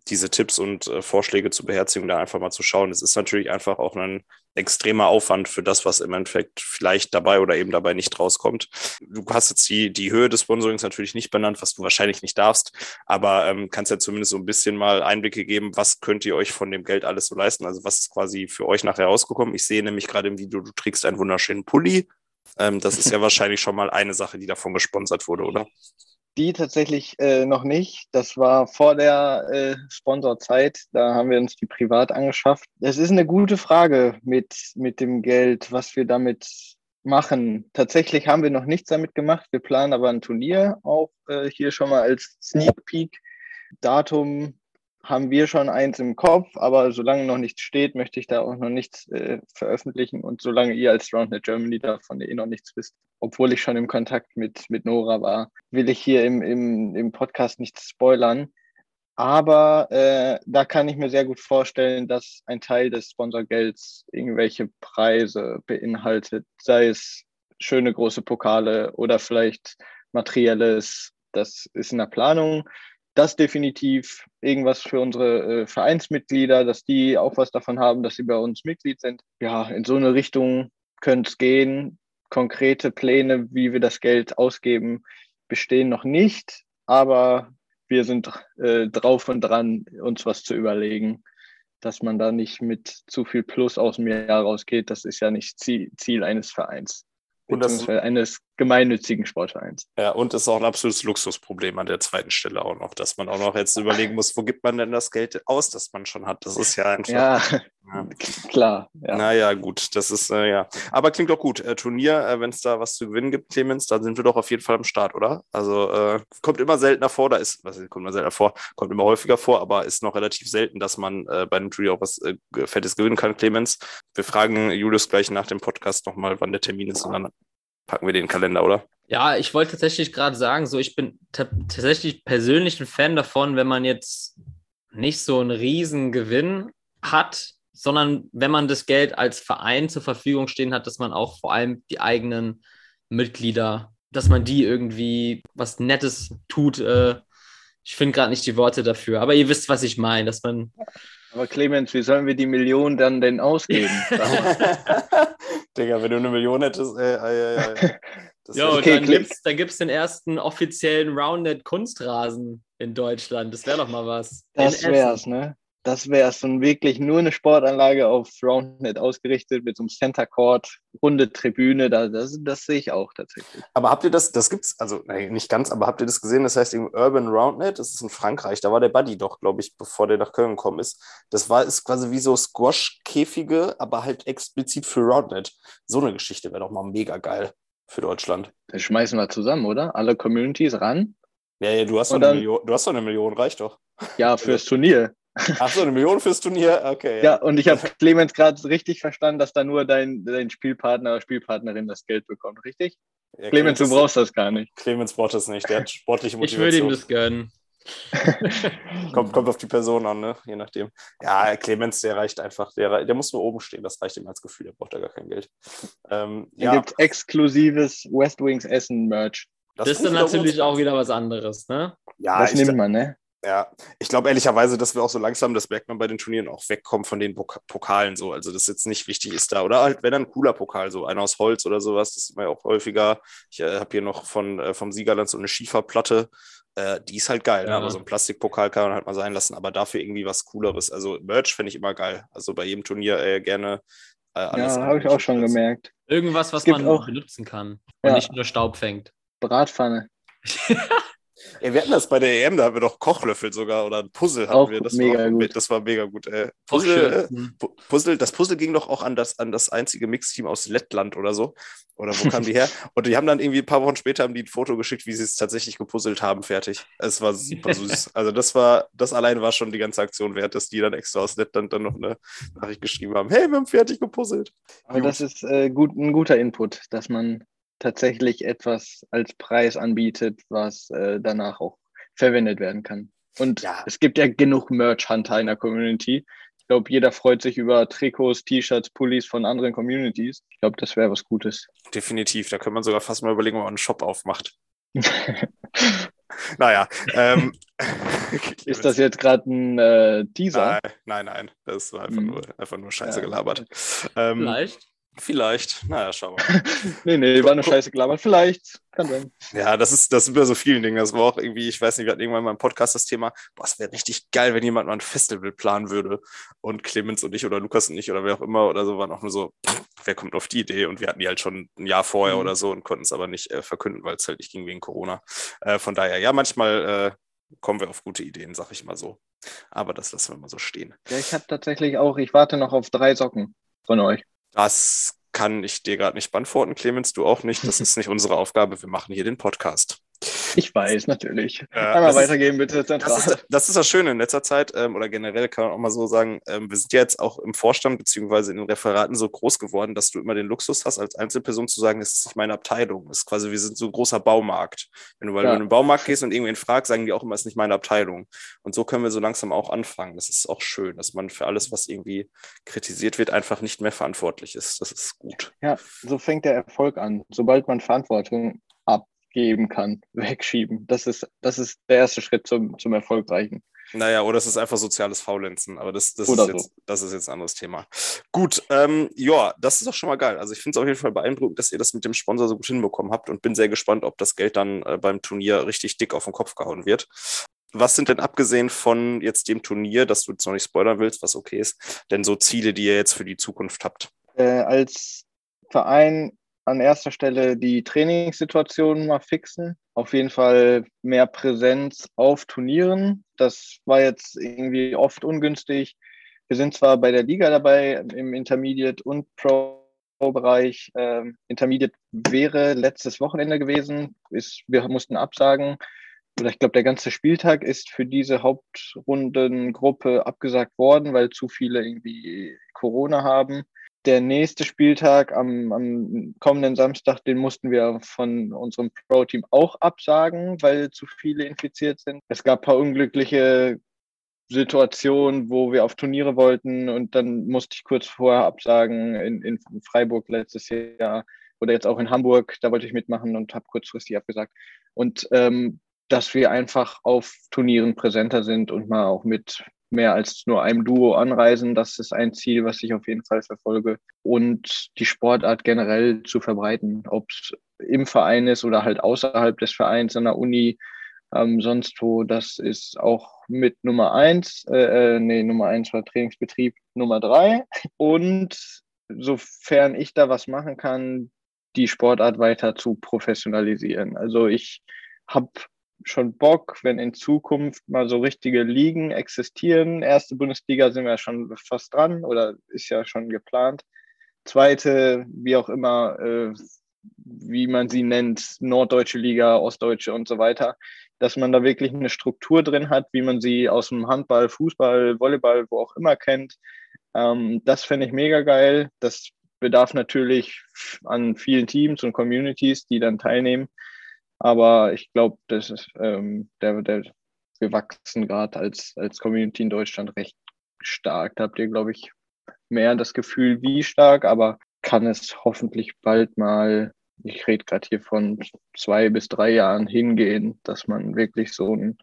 diese Tipps und äh, Vorschläge zur Beherzigung da einfach mal zu schauen. Es ist natürlich einfach auch ein extremer Aufwand für das, was im Endeffekt vielleicht dabei oder eben dabei nicht rauskommt. Du hast jetzt die, die Höhe des Sponsorings natürlich nicht benannt, was du wahrscheinlich nicht darfst, aber ähm, kannst ja zumindest so ein bisschen mal Einblicke geben, was könnt ihr euch von dem Geld alles so leisten? Also was ist quasi für euch nachher rausgekommen? Ich sehe nämlich gerade im Video, du trägst einen wunderschönen Pulli. Ähm, das ist ja wahrscheinlich schon mal eine Sache, die davon gesponsert wurde, oder? Die tatsächlich äh, noch nicht. Das war vor der äh, Sponsorzeit. Da haben wir uns die privat angeschafft. Es ist eine gute Frage mit, mit dem Geld, was wir damit machen. Tatsächlich haben wir noch nichts damit gemacht. Wir planen aber ein Turnier auch äh, hier schon mal als Sneak Peek. Datum haben wir schon eins im Kopf, aber solange noch nichts steht, möchte ich da auch noch nichts äh, veröffentlichen und solange ihr als Roundnet Germany davon eh noch nichts wisst, obwohl ich schon im Kontakt mit, mit Nora war, will ich hier im, im, im Podcast nichts spoilern. Aber äh, da kann ich mir sehr gut vorstellen, dass ein Teil des Sponsorgelds irgendwelche Preise beinhaltet, sei es schöne große Pokale oder vielleicht materielles. Das ist in der Planung das definitiv irgendwas für unsere äh, Vereinsmitglieder, dass die auch was davon haben, dass sie bei uns Mitglied sind. Ja, in so eine Richtung könnte es gehen. Konkrete Pläne, wie wir das Geld ausgeben, bestehen noch nicht, aber wir sind äh, drauf und dran, uns was zu überlegen, dass man da nicht mit zu viel Plus aus dem Jahr rausgeht. Das ist ja nicht Ziel, Ziel eines Vereins. Und das, eines gemeinnützigen Sportvereins. Ja, und ist auch ein absolutes Luxusproblem an der zweiten Stelle auch noch, dass man auch noch jetzt überlegen muss, wo gibt man denn das Geld aus, das man schon hat. Das ist ja einfach. Ja, ja. klar. Ja. Naja, gut, das ist, äh, ja. Aber klingt doch gut. Äh, Turnier, äh, wenn es da was zu gewinnen gibt, Clemens, dann sind wir doch auf jeden Fall am Start, oder? Also äh, kommt immer seltener vor, da ist, was kommt immer seltener vor, kommt immer häufiger vor, aber ist noch relativ selten, dass man äh, bei einem Turnier auch was äh, Fettes gewinnen kann, Clemens. Wir fragen Julius gleich nach dem Podcast nochmal, wann der Termin ist und dann packen wir den Kalender, oder? Ja, ich wollte tatsächlich gerade sagen, so ich bin tatsächlich persönlich ein Fan davon, wenn man jetzt nicht so einen riesen Gewinn hat, sondern wenn man das Geld als Verein zur Verfügung stehen hat, dass man auch vor allem die eigenen Mitglieder, dass man die irgendwie was Nettes tut. Äh, ich finde gerade nicht die Worte dafür, aber ihr wisst, was ich meine, dass man. Aber Clemens, wie sollen wir die Millionen dann denn ausgeben? Digga, wenn du eine Million hättest, äh, äh, äh, ja, und okay, dann gibt es gibt's den ersten offiziellen Rounded Kunstrasen in Deutschland. Das wäre doch mal was. Das wär's, ne? Das wär's. Und wirklich nur eine Sportanlage auf Roundnet ausgerichtet mit so einem Center Court, runde Tribüne. Da, das, das sehe ich auch tatsächlich. Aber habt ihr das, das gibt's, also nee, nicht ganz, aber habt ihr das gesehen? Das heißt im Urban Roundnet, das ist in Frankreich. Da war der Buddy doch, glaube ich, bevor der nach Köln gekommen ist. Das war ist quasi wie so Squash-Käfige, aber halt explizit für Roundnet. So eine Geschichte wäre doch mal mega geil für Deutschland. Das schmeißen wir zusammen, oder? Alle Communities ran. Ja, ja, du hast, doch eine, Million, du hast doch eine Million, reicht doch. Ja, fürs Turnier. Ach so, eine Million fürs Turnier, okay. Ja, ja und ich habe Clemens gerade richtig verstanden, dass da nur dein, dein Spielpartner oder Spielpartnerin das Geld bekommt, richtig? Ja, Clemens, Clemens, du brauchst das gar nicht. Clemens braucht das nicht, der hat sportliche Motivation. Ich würde ihm das gönnen. kommt, kommt auf die Person an, ne? je nachdem. Ja, Clemens, der reicht einfach, der, der muss nur oben stehen, das reicht ihm als Gefühl, der braucht da gar kein Geld. Ähm, ja. gibt exklusives West Wings Essen-Merch. Das, das ist dann natürlich auch wieder was anderes, ne? Ja, das nimmt man, ne? Ja, ich glaube ehrlicherweise, dass wir auch so langsam, das merkt man bei den Turnieren, auch wegkommen von den Pokalen so. Also, das jetzt nicht wichtig ist da. Oder halt, wenn dann ein cooler Pokal, so einer aus Holz oder sowas, das ist mir auch häufiger. Ich äh, habe hier noch von, äh, vom Siegerland so eine Schieferplatte. Äh, die ist halt geil, ne? ja. aber so ein Plastikpokal kann man halt mal sein lassen, aber dafür irgendwie was Cooleres. Also, Merch finde ich immer geil. Also, bei jedem Turnier äh, gerne äh, alles. Ja, habe ich auch schon gemerkt. Irgendwas, was man auch benutzen kann und ja. nicht nur Staub fängt. Bratpfanne. Ey, wir hatten das bei der EM, da haben wir doch Kochlöffel sogar oder ein Puzzle hatten Auch wir. Das mega war, gut. Das war mega gut. Äh, Puzzle, äh, Hm. Pu- Puzzle, das Puzzle ging doch auch an das, an das einzige Mixteam aus Lettland oder so. Oder wo kamen die her? Und die haben dann irgendwie ein paar Wochen später haben die ein Foto geschickt, wie sie es tatsächlich gepuzzelt haben, fertig. Es war super süß. Also das war, das allein war schon die ganze Aktion wert, dass die dann extra aus Lettland dann noch eine Nachricht geschrieben haben. Hey, wir haben fertig gepuzzelt. Aber das ist äh, gut, ein guter Input, dass man tatsächlich etwas als Preis anbietet, was äh, danach auch verwendet werden kann. Und Ja. es gibt ja genug Merch-Hunter in der Community. Ich glaube, jeder freut sich über Trikots, T-Shirts, Pullis von anderen Communities. Ich glaube, das wäre was Gutes. Definitiv. Da könnte man sogar fast mal überlegen, ob man einen Shop aufmacht. Naja. Ähm, Ist das jetzt gerade ein äh, Teaser? Nein, nein, nein. Das war einfach, Mhm. nur, einfach nur Scheiße Ja. gelabert. Ähm, Vielleicht. Vielleicht. Naja, schauen wir mal. Nee, nee, war nur scheiße gelabert. Vielleicht. Kann sein. Ja, das ist, das ist bei so vielen Dingen. Das war auch irgendwie, ich weiß nicht, wir hatten irgendwann mal im Podcast das Thema, boah, es wäre richtig geil, wenn jemand mal ein Festival planen würde. Und Clemens und ich oder Lukas und ich oder wer auch immer oder so waren auch nur so, pff, wer kommt auf die Idee? Und wir hatten die halt schon ein Jahr vorher Mhm. oder so und konnten es aber nicht äh, verkünden, weil es halt nicht ging wegen Corona. Äh, von daher, ja, manchmal äh, kommen wir auf gute Ideen, sag ich mal so. Aber das lassen wir mal so stehen. Ja, ich habe tatsächlich auch, ich warte noch auf drei Socken von euch. Das kann ich dir gerade nicht beantworten, Clemens, du auch nicht. Das ist nicht unsere Aufgabe. Wir machen hier den Podcast. Ich weiß, natürlich. Ja, Einmal weitergeben, bitte, Das ist, das ist das Schöne in letzter Zeit ähm, oder generell kann man auch mal so sagen, ähm, wir sind ja jetzt auch im Vorstand beziehungsweise in den Referaten so groß geworden, dass du immer den Luxus hast, als Einzelperson zu sagen, das ist nicht meine Abteilung. Das ist quasi, wir sind so ein großer Baumarkt. Wenn du, weil Ja. du in den Baumarkt gehst und irgendwen fragst, sagen die auch immer, es ist nicht meine Abteilung. Und so können wir so langsam auch anfangen. Das ist auch schön, dass man für alles, was irgendwie kritisiert wird, einfach nicht mehr verantwortlich ist. Das ist gut. Ja, so fängt der Erfolg an. Sobald man Verantwortung abgeben kann, wegschieben. Das ist, das ist der erste Schritt zum, zum Erfolgreichen. Naja, oder es ist einfach soziales Faulenzen, aber das, das, ist, so. jetzt, das ist jetzt ein anderes Thema. Gut, ähm, ja, das ist doch schon mal geil. Also ich finde es auf jeden Fall beeindruckend, dass ihr das mit dem Sponsor so gut hinbekommen habt und bin sehr gespannt, ob das Geld dann äh, beim Turnier richtig dick auf den Kopf gehauen wird. Was sind denn abgesehen von jetzt dem Turnier, dass du jetzt noch nicht spoilern willst, was okay ist, denn so Ziele, die ihr jetzt für die Zukunft habt? Äh, als Verein an erster Stelle die Trainingssituation mal fixen. Auf jeden Fall mehr Präsenz auf Turnieren. Das war jetzt irgendwie oft ungünstig. Wir sind zwar bei der Liga dabei im Intermediate und Pro-Bereich. Ähm, Intermediate wäre letztes Wochenende gewesen. Ist, wir mussten absagen. Oder ich glaube, der ganze Spieltag ist für diese Hauptrundengruppe abgesagt worden, weil zu viele irgendwie Corona haben der nächste Spieltag am, am kommenden Samstag, den mussten wir von unserem Pro-Team auch absagen, weil zu viele infiziert sind. Es gab ein paar unglückliche Situationen, wo wir auf Turniere wollten und dann musste ich kurz vorher absagen in, in Freiburg letztes Jahr oder jetzt auch in Hamburg. Da wollte ich mitmachen und habe kurzfristig abgesagt. Und ähm, dass wir einfach auf Turnieren präsenter sind und mal auch mit mehr als nur einem Duo anreisen. Das ist ein Ziel, was ich auf jeden Fall verfolge. Und die Sportart generell zu verbreiten, ob es im Verein ist oder halt außerhalb des Vereins, an der Uni, ähm, sonst wo. Das ist auch mit Nummer eins, äh, nee, Nummer eins war Trainingsbetrieb, Nummer drei. Und sofern ich da was machen kann, die Sportart weiter zu professionalisieren. Also ich habe schon Bock, wenn in Zukunft mal so richtige Ligen existieren. Erste Bundesliga sind wir schon fast dran oder ist ja schon geplant. Zweite, wie auch immer, äh, wie man sie nennt, Norddeutsche Liga, Ostdeutsche und so weiter, dass man da wirklich eine Struktur drin hat, wie man sie aus dem Handball, Fußball, Volleyball, wo auch immer kennt. Ähm, das fände ich mega geil. Das bedarf natürlich an vielen Teams und Communities, die dann teilnehmen. Aber ich glaube, das ist ähm, der, der, wir wachsen gerade als, als Community in Deutschland recht stark. Da habt ihr, glaube ich, mehr das Gefühl, wie stark, aber kann es hoffentlich bald mal, ich rede gerade hier von zwei bis drei Jahren hingehen, dass man wirklich so, ein,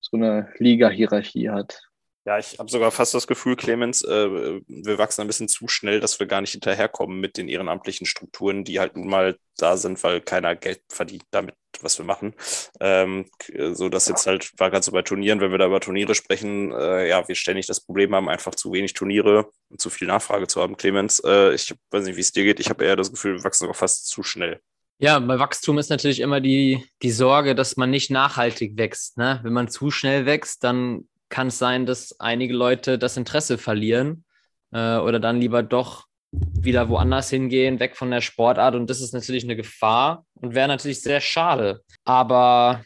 so eine Liga-Hierarchie hat. Ja, ich habe sogar fast das Gefühl, Clemens, äh, wir wachsen ein bisschen zu schnell, dass wir gar nicht hinterherkommen mit den ehrenamtlichen Strukturen, die halt nun mal da sind, weil keiner Geld verdient damit, was wir machen. Ähm, so dass jetzt halt, war gerade so bei Turnieren, wenn wir da über Turniere sprechen, äh, ja, wir ständig das Problem haben, einfach zu wenig Turniere und zu viel Nachfrage zu haben, Clemens. Äh, ich weiß nicht, wie es dir geht. Ich habe eher das Gefühl, wir wachsen sogar fast zu schnell. Ja, bei Wachstum ist natürlich immer die, die Sorge, dass man nicht nachhaltig wächst. Ne? Wenn man zu schnell wächst, dann kann es sein, dass einige Leute das Interesse verlieren äh, oder dann lieber doch wieder woanders hingehen, weg von der Sportart. Und das ist natürlich eine Gefahr und wäre natürlich sehr schade. Aber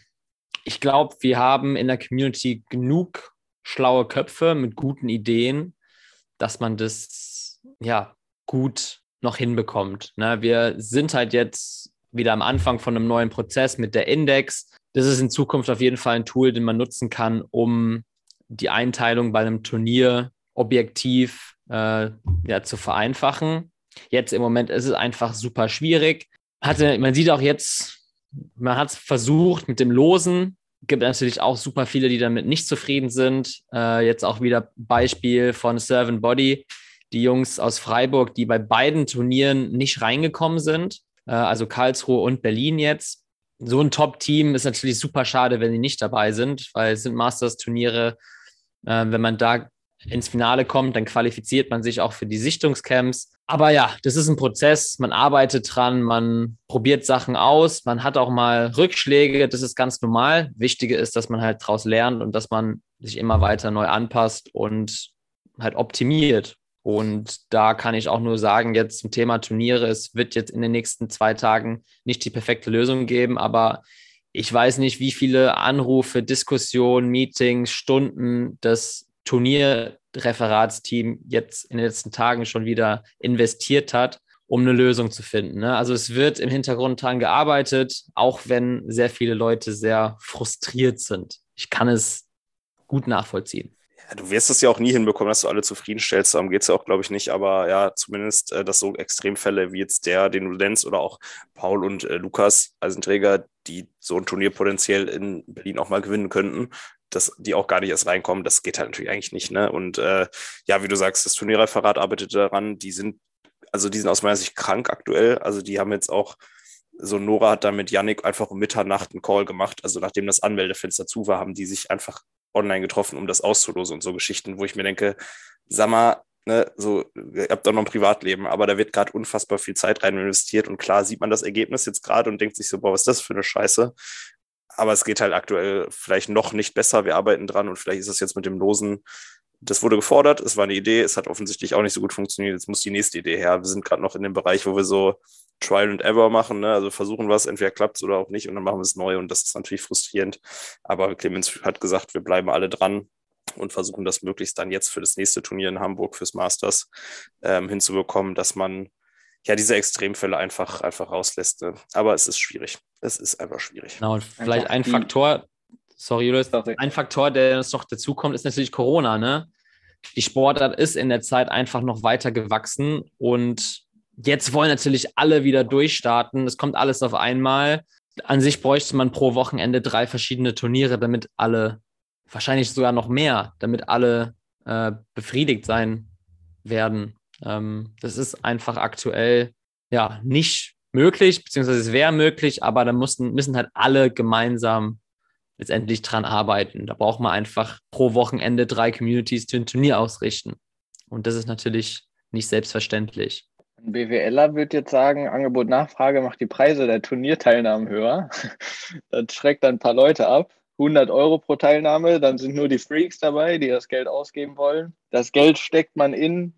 ich glaube, wir haben in der Community genug schlaue Köpfe mit guten Ideen, dass man das ja gut noch hinbekommt. Ne? Wir sind halt jetzt wieder am Anfang von einem neuen Prozess mit der Index. Das ist in Zukunft auf jeden Fall ein Tool, den man nutzen kann, um die Einteilung bei einem Turnier objektiv äh, ja, zu vereinfachen. Jetzt im Moment ist es einfach super schwierig. Hatte, man sieht auch jetzt, man hat es versucht mit dem Losen. Gibt natürlich auch super viele, die damit nicht zufrieden sind. Äh, jetzt auch wieder Beispiel von Servant Body, die Jungs aus Freiburg, die bei beiden Turnieren nicht reingekommen sind äh, also Karlsruhe und Berlin jetzt. So ein Top-Team ist natürlich super schade, wenn die nicht dabei sind, weil es sind Masters-Turniere. Äh, wenn man da ins Finale kommt, dann qualifiziert man sich auch für die Sichtungscamps. Aber ja, das ist ein Prozess. Man arbeitet dran, man probiert Sachen aus, man hat auch mal Rückschläge. Das ist ganz normal. Wichtige ist, dass man halt daraus lernt und dass man sich immer weiter neu anpasst und halt optimiert. Und da kann ich auch nur sagen, jetzt zum Thema Turniere, es wird jetzt in den nächsten zwei Tagen nicht die perfekte Lösung geben, aber ich weiß nicht, wie viele Anrufe, Diskussionen, Meetings, Stunden das Turnierreferatsteam jetzt in den letzten Tagen schon wieder investiert hat, um eine Lösung zu finden. Ne? Also es wird im Hintergrund dran gearbeitet, auch wenn sehr viele Leute sehr frustriert sind. Ich kann es gut nachvollziehen. Ja, du wirst es ja auch nie hinbekommen, dass du alle zufriedenstellst. Darum geht es ja auch, glaube ich, nicht. Aber ja, zumindest, äh, dass so Extremfälle wie jetzt der, den du nennst, oder auch Paul und äh, Lukas Eisenträger, die so ein Turnier potenziell in Berlin auch mal gewinnen könnten, dass die auch gar nicht erst reinkommen, das geht halt natürlich eigentlich nicht. Ne? Und äh, ja, wie du sagst, das Turnierreferat arbeitet daran. Die sind, also die sind aus meiner Sicht krank aktuell. Also die haben jetzt auch so Nora hat dann mit Yannick einfach um Mitternacht einen Call gemacht. Also nachdem das Anmeldefenster zu war, haben die sich einfach online getroffen, um das auszulosen und so Geschichten, wo ich mir denke, sag mal, ne, so, ihr habt doch noch ein Privatleben, aber da wird gerade unfassbar viel Zeit rein investiert und klar sieht man das Ergebnis jetzt gerade und denkt sich so, boah, was ist das für eine Scheiße? Aber es geht halt aktuell vielleicht noch nicht besser. Wir arbeiten dran und vielleicht ist es jetzt mit dem Losen das wurde gefordert, es war eine Idee, es hat offensichtlich auch nicht so gut funktioniert. Jetzt muss die nächste Idee her. Wir sind gerade noch in dem Bereich, wo wir so Trial and Ever machen, ne? also versuchen was, entweder klappt es oder auch nicht und dann machen wir es neu und das ist natürlich frustrierend. Aber Clemens hat gesagt, wir bleiben alle dran und versuchen das möglichst dann jetzt für das nächste Turnier in Hamburg fürs Masters ähm, hinzubekommen, dass man ja diese Extremfälle einfach, einfach rauslässt. Ne? Aber es ist schwierig. Es ist einfach schwierig. Genau, und vielleicht ein Faktor, sorry Julius, ein Faktor, der uns noch dazukommt, ist natürlich Corona, ne? Die Sportart ist in der Zeit einfach noch weiter gewachsen und jetzt wollen natürlich alle wieder durchstarten. Es kommt alles auf einmal. An sich bräuchte man pro Wochenende drei verschiedene Turniere, damit alle, wahrscheinlich sogar noch mehr, damit alle äh, befriedigt sein werden. Ähm, das ist einfach aktuell ja nicht möglich, beziehungsweise es wäre möglich, aber da mussten, müssen halt alle gemeinsam letztendlich dran arbeiten. Da braucht man einfach pro Wochenende drei Communities, die ein Turnier ausrichten. Und das ist natürlich nicht selbstverständlich. Ein BWLer wird jetzt sagen, Angebot Nachfrage macht die Preise der Turnierteilnahmen höher. Das schreckt ein paar Leute ab. 100 Euro pro Teilnahme, dann sind nur die Freaks dabei, die das Geld ausgeben wollen. Das Geld steckt man in,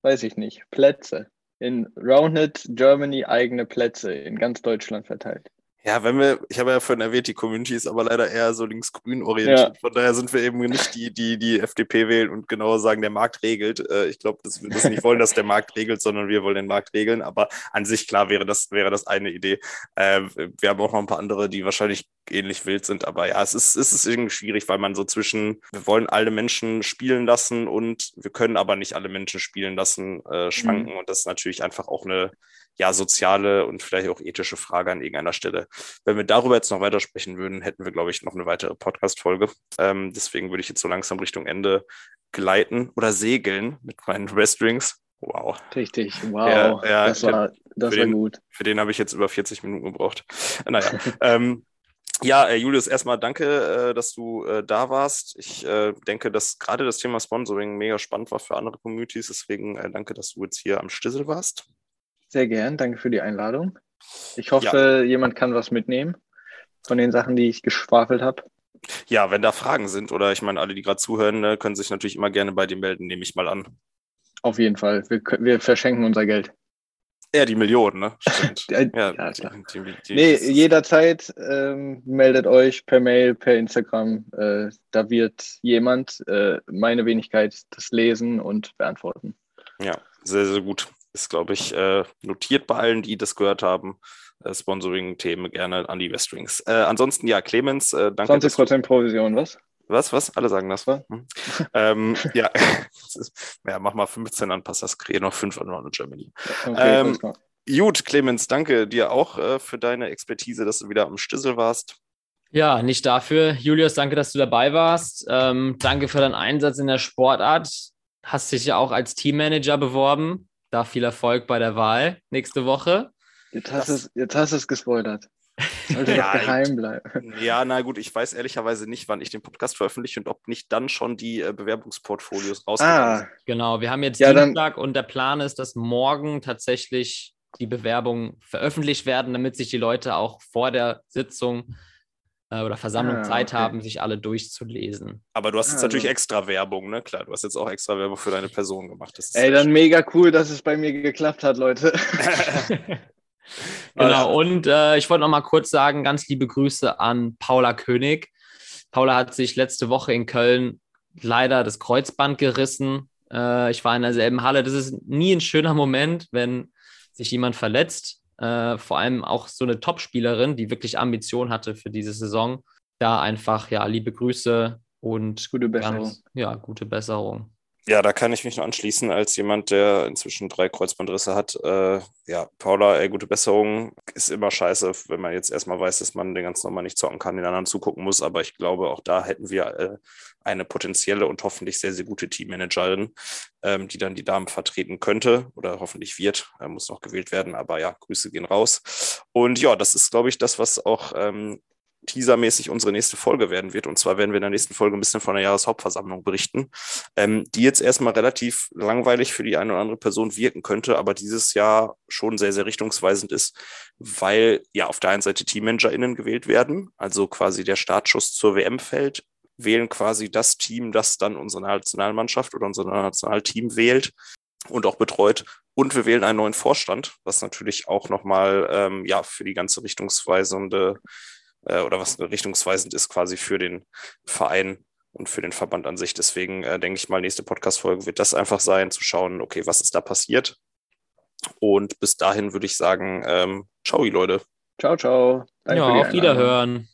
weiß ich nicht, Plätze. In Roundnet Germany eigene Plätze in ganz Deutschland verteilt. Ja, wenn wir, ich habe ja vorhin erwähnt, die Community ist aber leider eher so links-grün orientiert. Ja. Von daher sind wir eben nicht die, die die FDP wählen und genauer sagen, der Markt regelt. Äh, ich glaube, dass wir das nicht wollen, dass der Markt regelt, sondern wir wollen den Markt regeln. Aber an sich, klar, wäre das, wäre das eine Idee. Äh, wir haben auch noch ein paar andere, die wahrscheinlich ähnlich wild sind. Aber ja, es ist, es ist irgendwie schwierig, weil man so zwischen, wir wollen alle Menschen spielen lassen und wir können aber nicht alle Menschen spielen lassen, äh, schwanken. Mhm. Und das ist natürlich einfach auch eine ja, soziale und vielleicht auch ethische Frage an irgendeiner Stelle. Wenn wir darüber jetzt noch weitersprechen würden, hätten wir, glaube ich, noch eine weitere Podcast-Folge. Ähm, deswegen würde ich jetzt so langsam Richtung Ende gleiten oder segeln mit meinen Restrings. Wow. Richtig, wow. Ja, ja, das war, das war den, gut. Für den habe ich jetzt über 40 Minuten gebraucht. Naja, ähm, ja, äh, Julius, erstmal danke, äh, dass du äh, da warst. Ich denke, dass gerade das Thema Sponsoring mega spannend war für andere Communities. Deswegen danke, dass du jetzt hier am Stissel warst. Sehr gern, danke für die Einladung. Ich hoffe, jemand kann was mitnehmen von den Sachen, die ich geschwafelt habe. Ja, wenn da Fragen sind oder ich meine, alle, die gerade zuhören, ne, können sich natürlich immer gerne bei dir melden, nehme ich mal an. Auf jeden Fall. Wir, wir verschenken unser Geld. Ja, die Millionen, ne? Stimmt. Ja, Ja, ja, die, die, die, Nee, jederzeit ähm, meldet euch per Mail, per Instagram. Äh, da wird jemand, äh, meine Wenigkeit, das lesen und beantworten. Ja, sehr, sehr gut. Ist, glaube ich, äh, notiert bei allen, die das gehört haben. Äh, Sponsoring-Themen gerne an die Westwings. Äh, ansonsten, ja, Clemens, äh, danke. dass du- 20% Provision, was? Was, was? Alle sagen das. Was? Hm. ähm, ja. Ja, mach mal 15, dann passt das. Kriege noch 5 an Ronald Germany. Okay, Ähm. Gut, Clemens, danke dir auch äh, für deine Expertise, dass du wieder am Stissel warst. Ja, nicht dafür. Julius, danke, dass du dabei warst. Ähm, danke für deinen Einsatz in der Sportart. Hast dich ja auch als Teammanager beworben. Da viel Erfolg bei der Wahl nächste Woche. Jetzt hast du es- jetzt hast du es gespoilert. Sollte Ja, geheim bleiben. Ja, na gut, ich weiß ehrlicherweise nicht, wann ich den Podcast veröffentliche und ob nicht dann schon die äh, Bewerbungsportfolios rausgegangen Ah, sind. Genau, wir haben jetzt Ja, dann- Dienstag und der Plan ist, dass morgen tatsächlich die Bewerbungen veröffentlicht werden, damit sich die Leute auch vor der Sitzung oder Versammlung Ah, Zeit okay. haben, sich alle durchzulesen. Aber du hast jetzt Also- natürlich extra Werbung, ne? Klar, du hast jetzt auch extra Werbung für deine Person gemacht. Das ist ey, dann schön. mega cool, dass es bei mir geklappt hat, Leute. Genau, und äh, ich wollte noch mal kurz sagen, ganz liebe Grüße an Paula König. Paula hat sich letzte Woche in Köln leider das Kreuzband gerissen. Äh, ich war in derselben Halle. Das ist nie ein schöner Moment, wenn sich jemand verletzt. Äh, vor allem auch so eine Topspielerin, die wirklich Ambition hatte für diese Saison. Da einfach, ja, liebe Grüße und Gute Besserung. ganz, ja, gute Besserung. Ja, da kann ich mich nur anschließen als jemand, der inzwischen drei Kreuzbandrisse hat. Äh, ja, Paula, ey, gute Besserung. Ist immer scheiße, wenn man jetzt erstmal weiß, dass man den ganzen Sommer nicht zocken kann, den anderen zugucken muss. Aber ich glaube, auch da hätten wir äh, eine potenzielle und hoffentlich sehr, sehr gute Teammanagerin, ähm, die dann die Damen vertreten könnte oder hoffentlich wird. Er muss noch gewählt werden. Aber ja, Grüße gehen raus. Und ja, das ist, glaube ich, das, was auch ähm, teasermäßig unsere nächste Folge werden wird. Und zwar werden wir in der nächsten Folge ein bisschen von der Jahreshauptversammlung berichten, ähm, die jetzt erstmal relativ langweilig für die eine oder andere Person wirken könnte, aber dieses Jahr schon sehr, sehr richtungsweisend ist, weil ja auf der einen Seite TeammanagerInnen gewählt werden, also quasi der Startschuss zur WM fällt, wählen quasi das Team, das dann unsere Nationalmannschaft oder unser Nationalteam wählt und auch betreut. Und wir wählen einen neuen Vorstand, was natürlich auch nochmal ähm, ja, für die ganze richtungsweisende äh, oder was richtungsweisend ist quasi für den Verein und für den Verband an sich. Deswegen äh, denke ich mal, nächste Podcast-Folge wird das einfach sein, zu schauen, okay, was ist da passiert. Und bis dahin würde ich sagen, ähm, ciao, Leute. Ciao, ciao. Danke ja, auf Einladung. Wiederhören.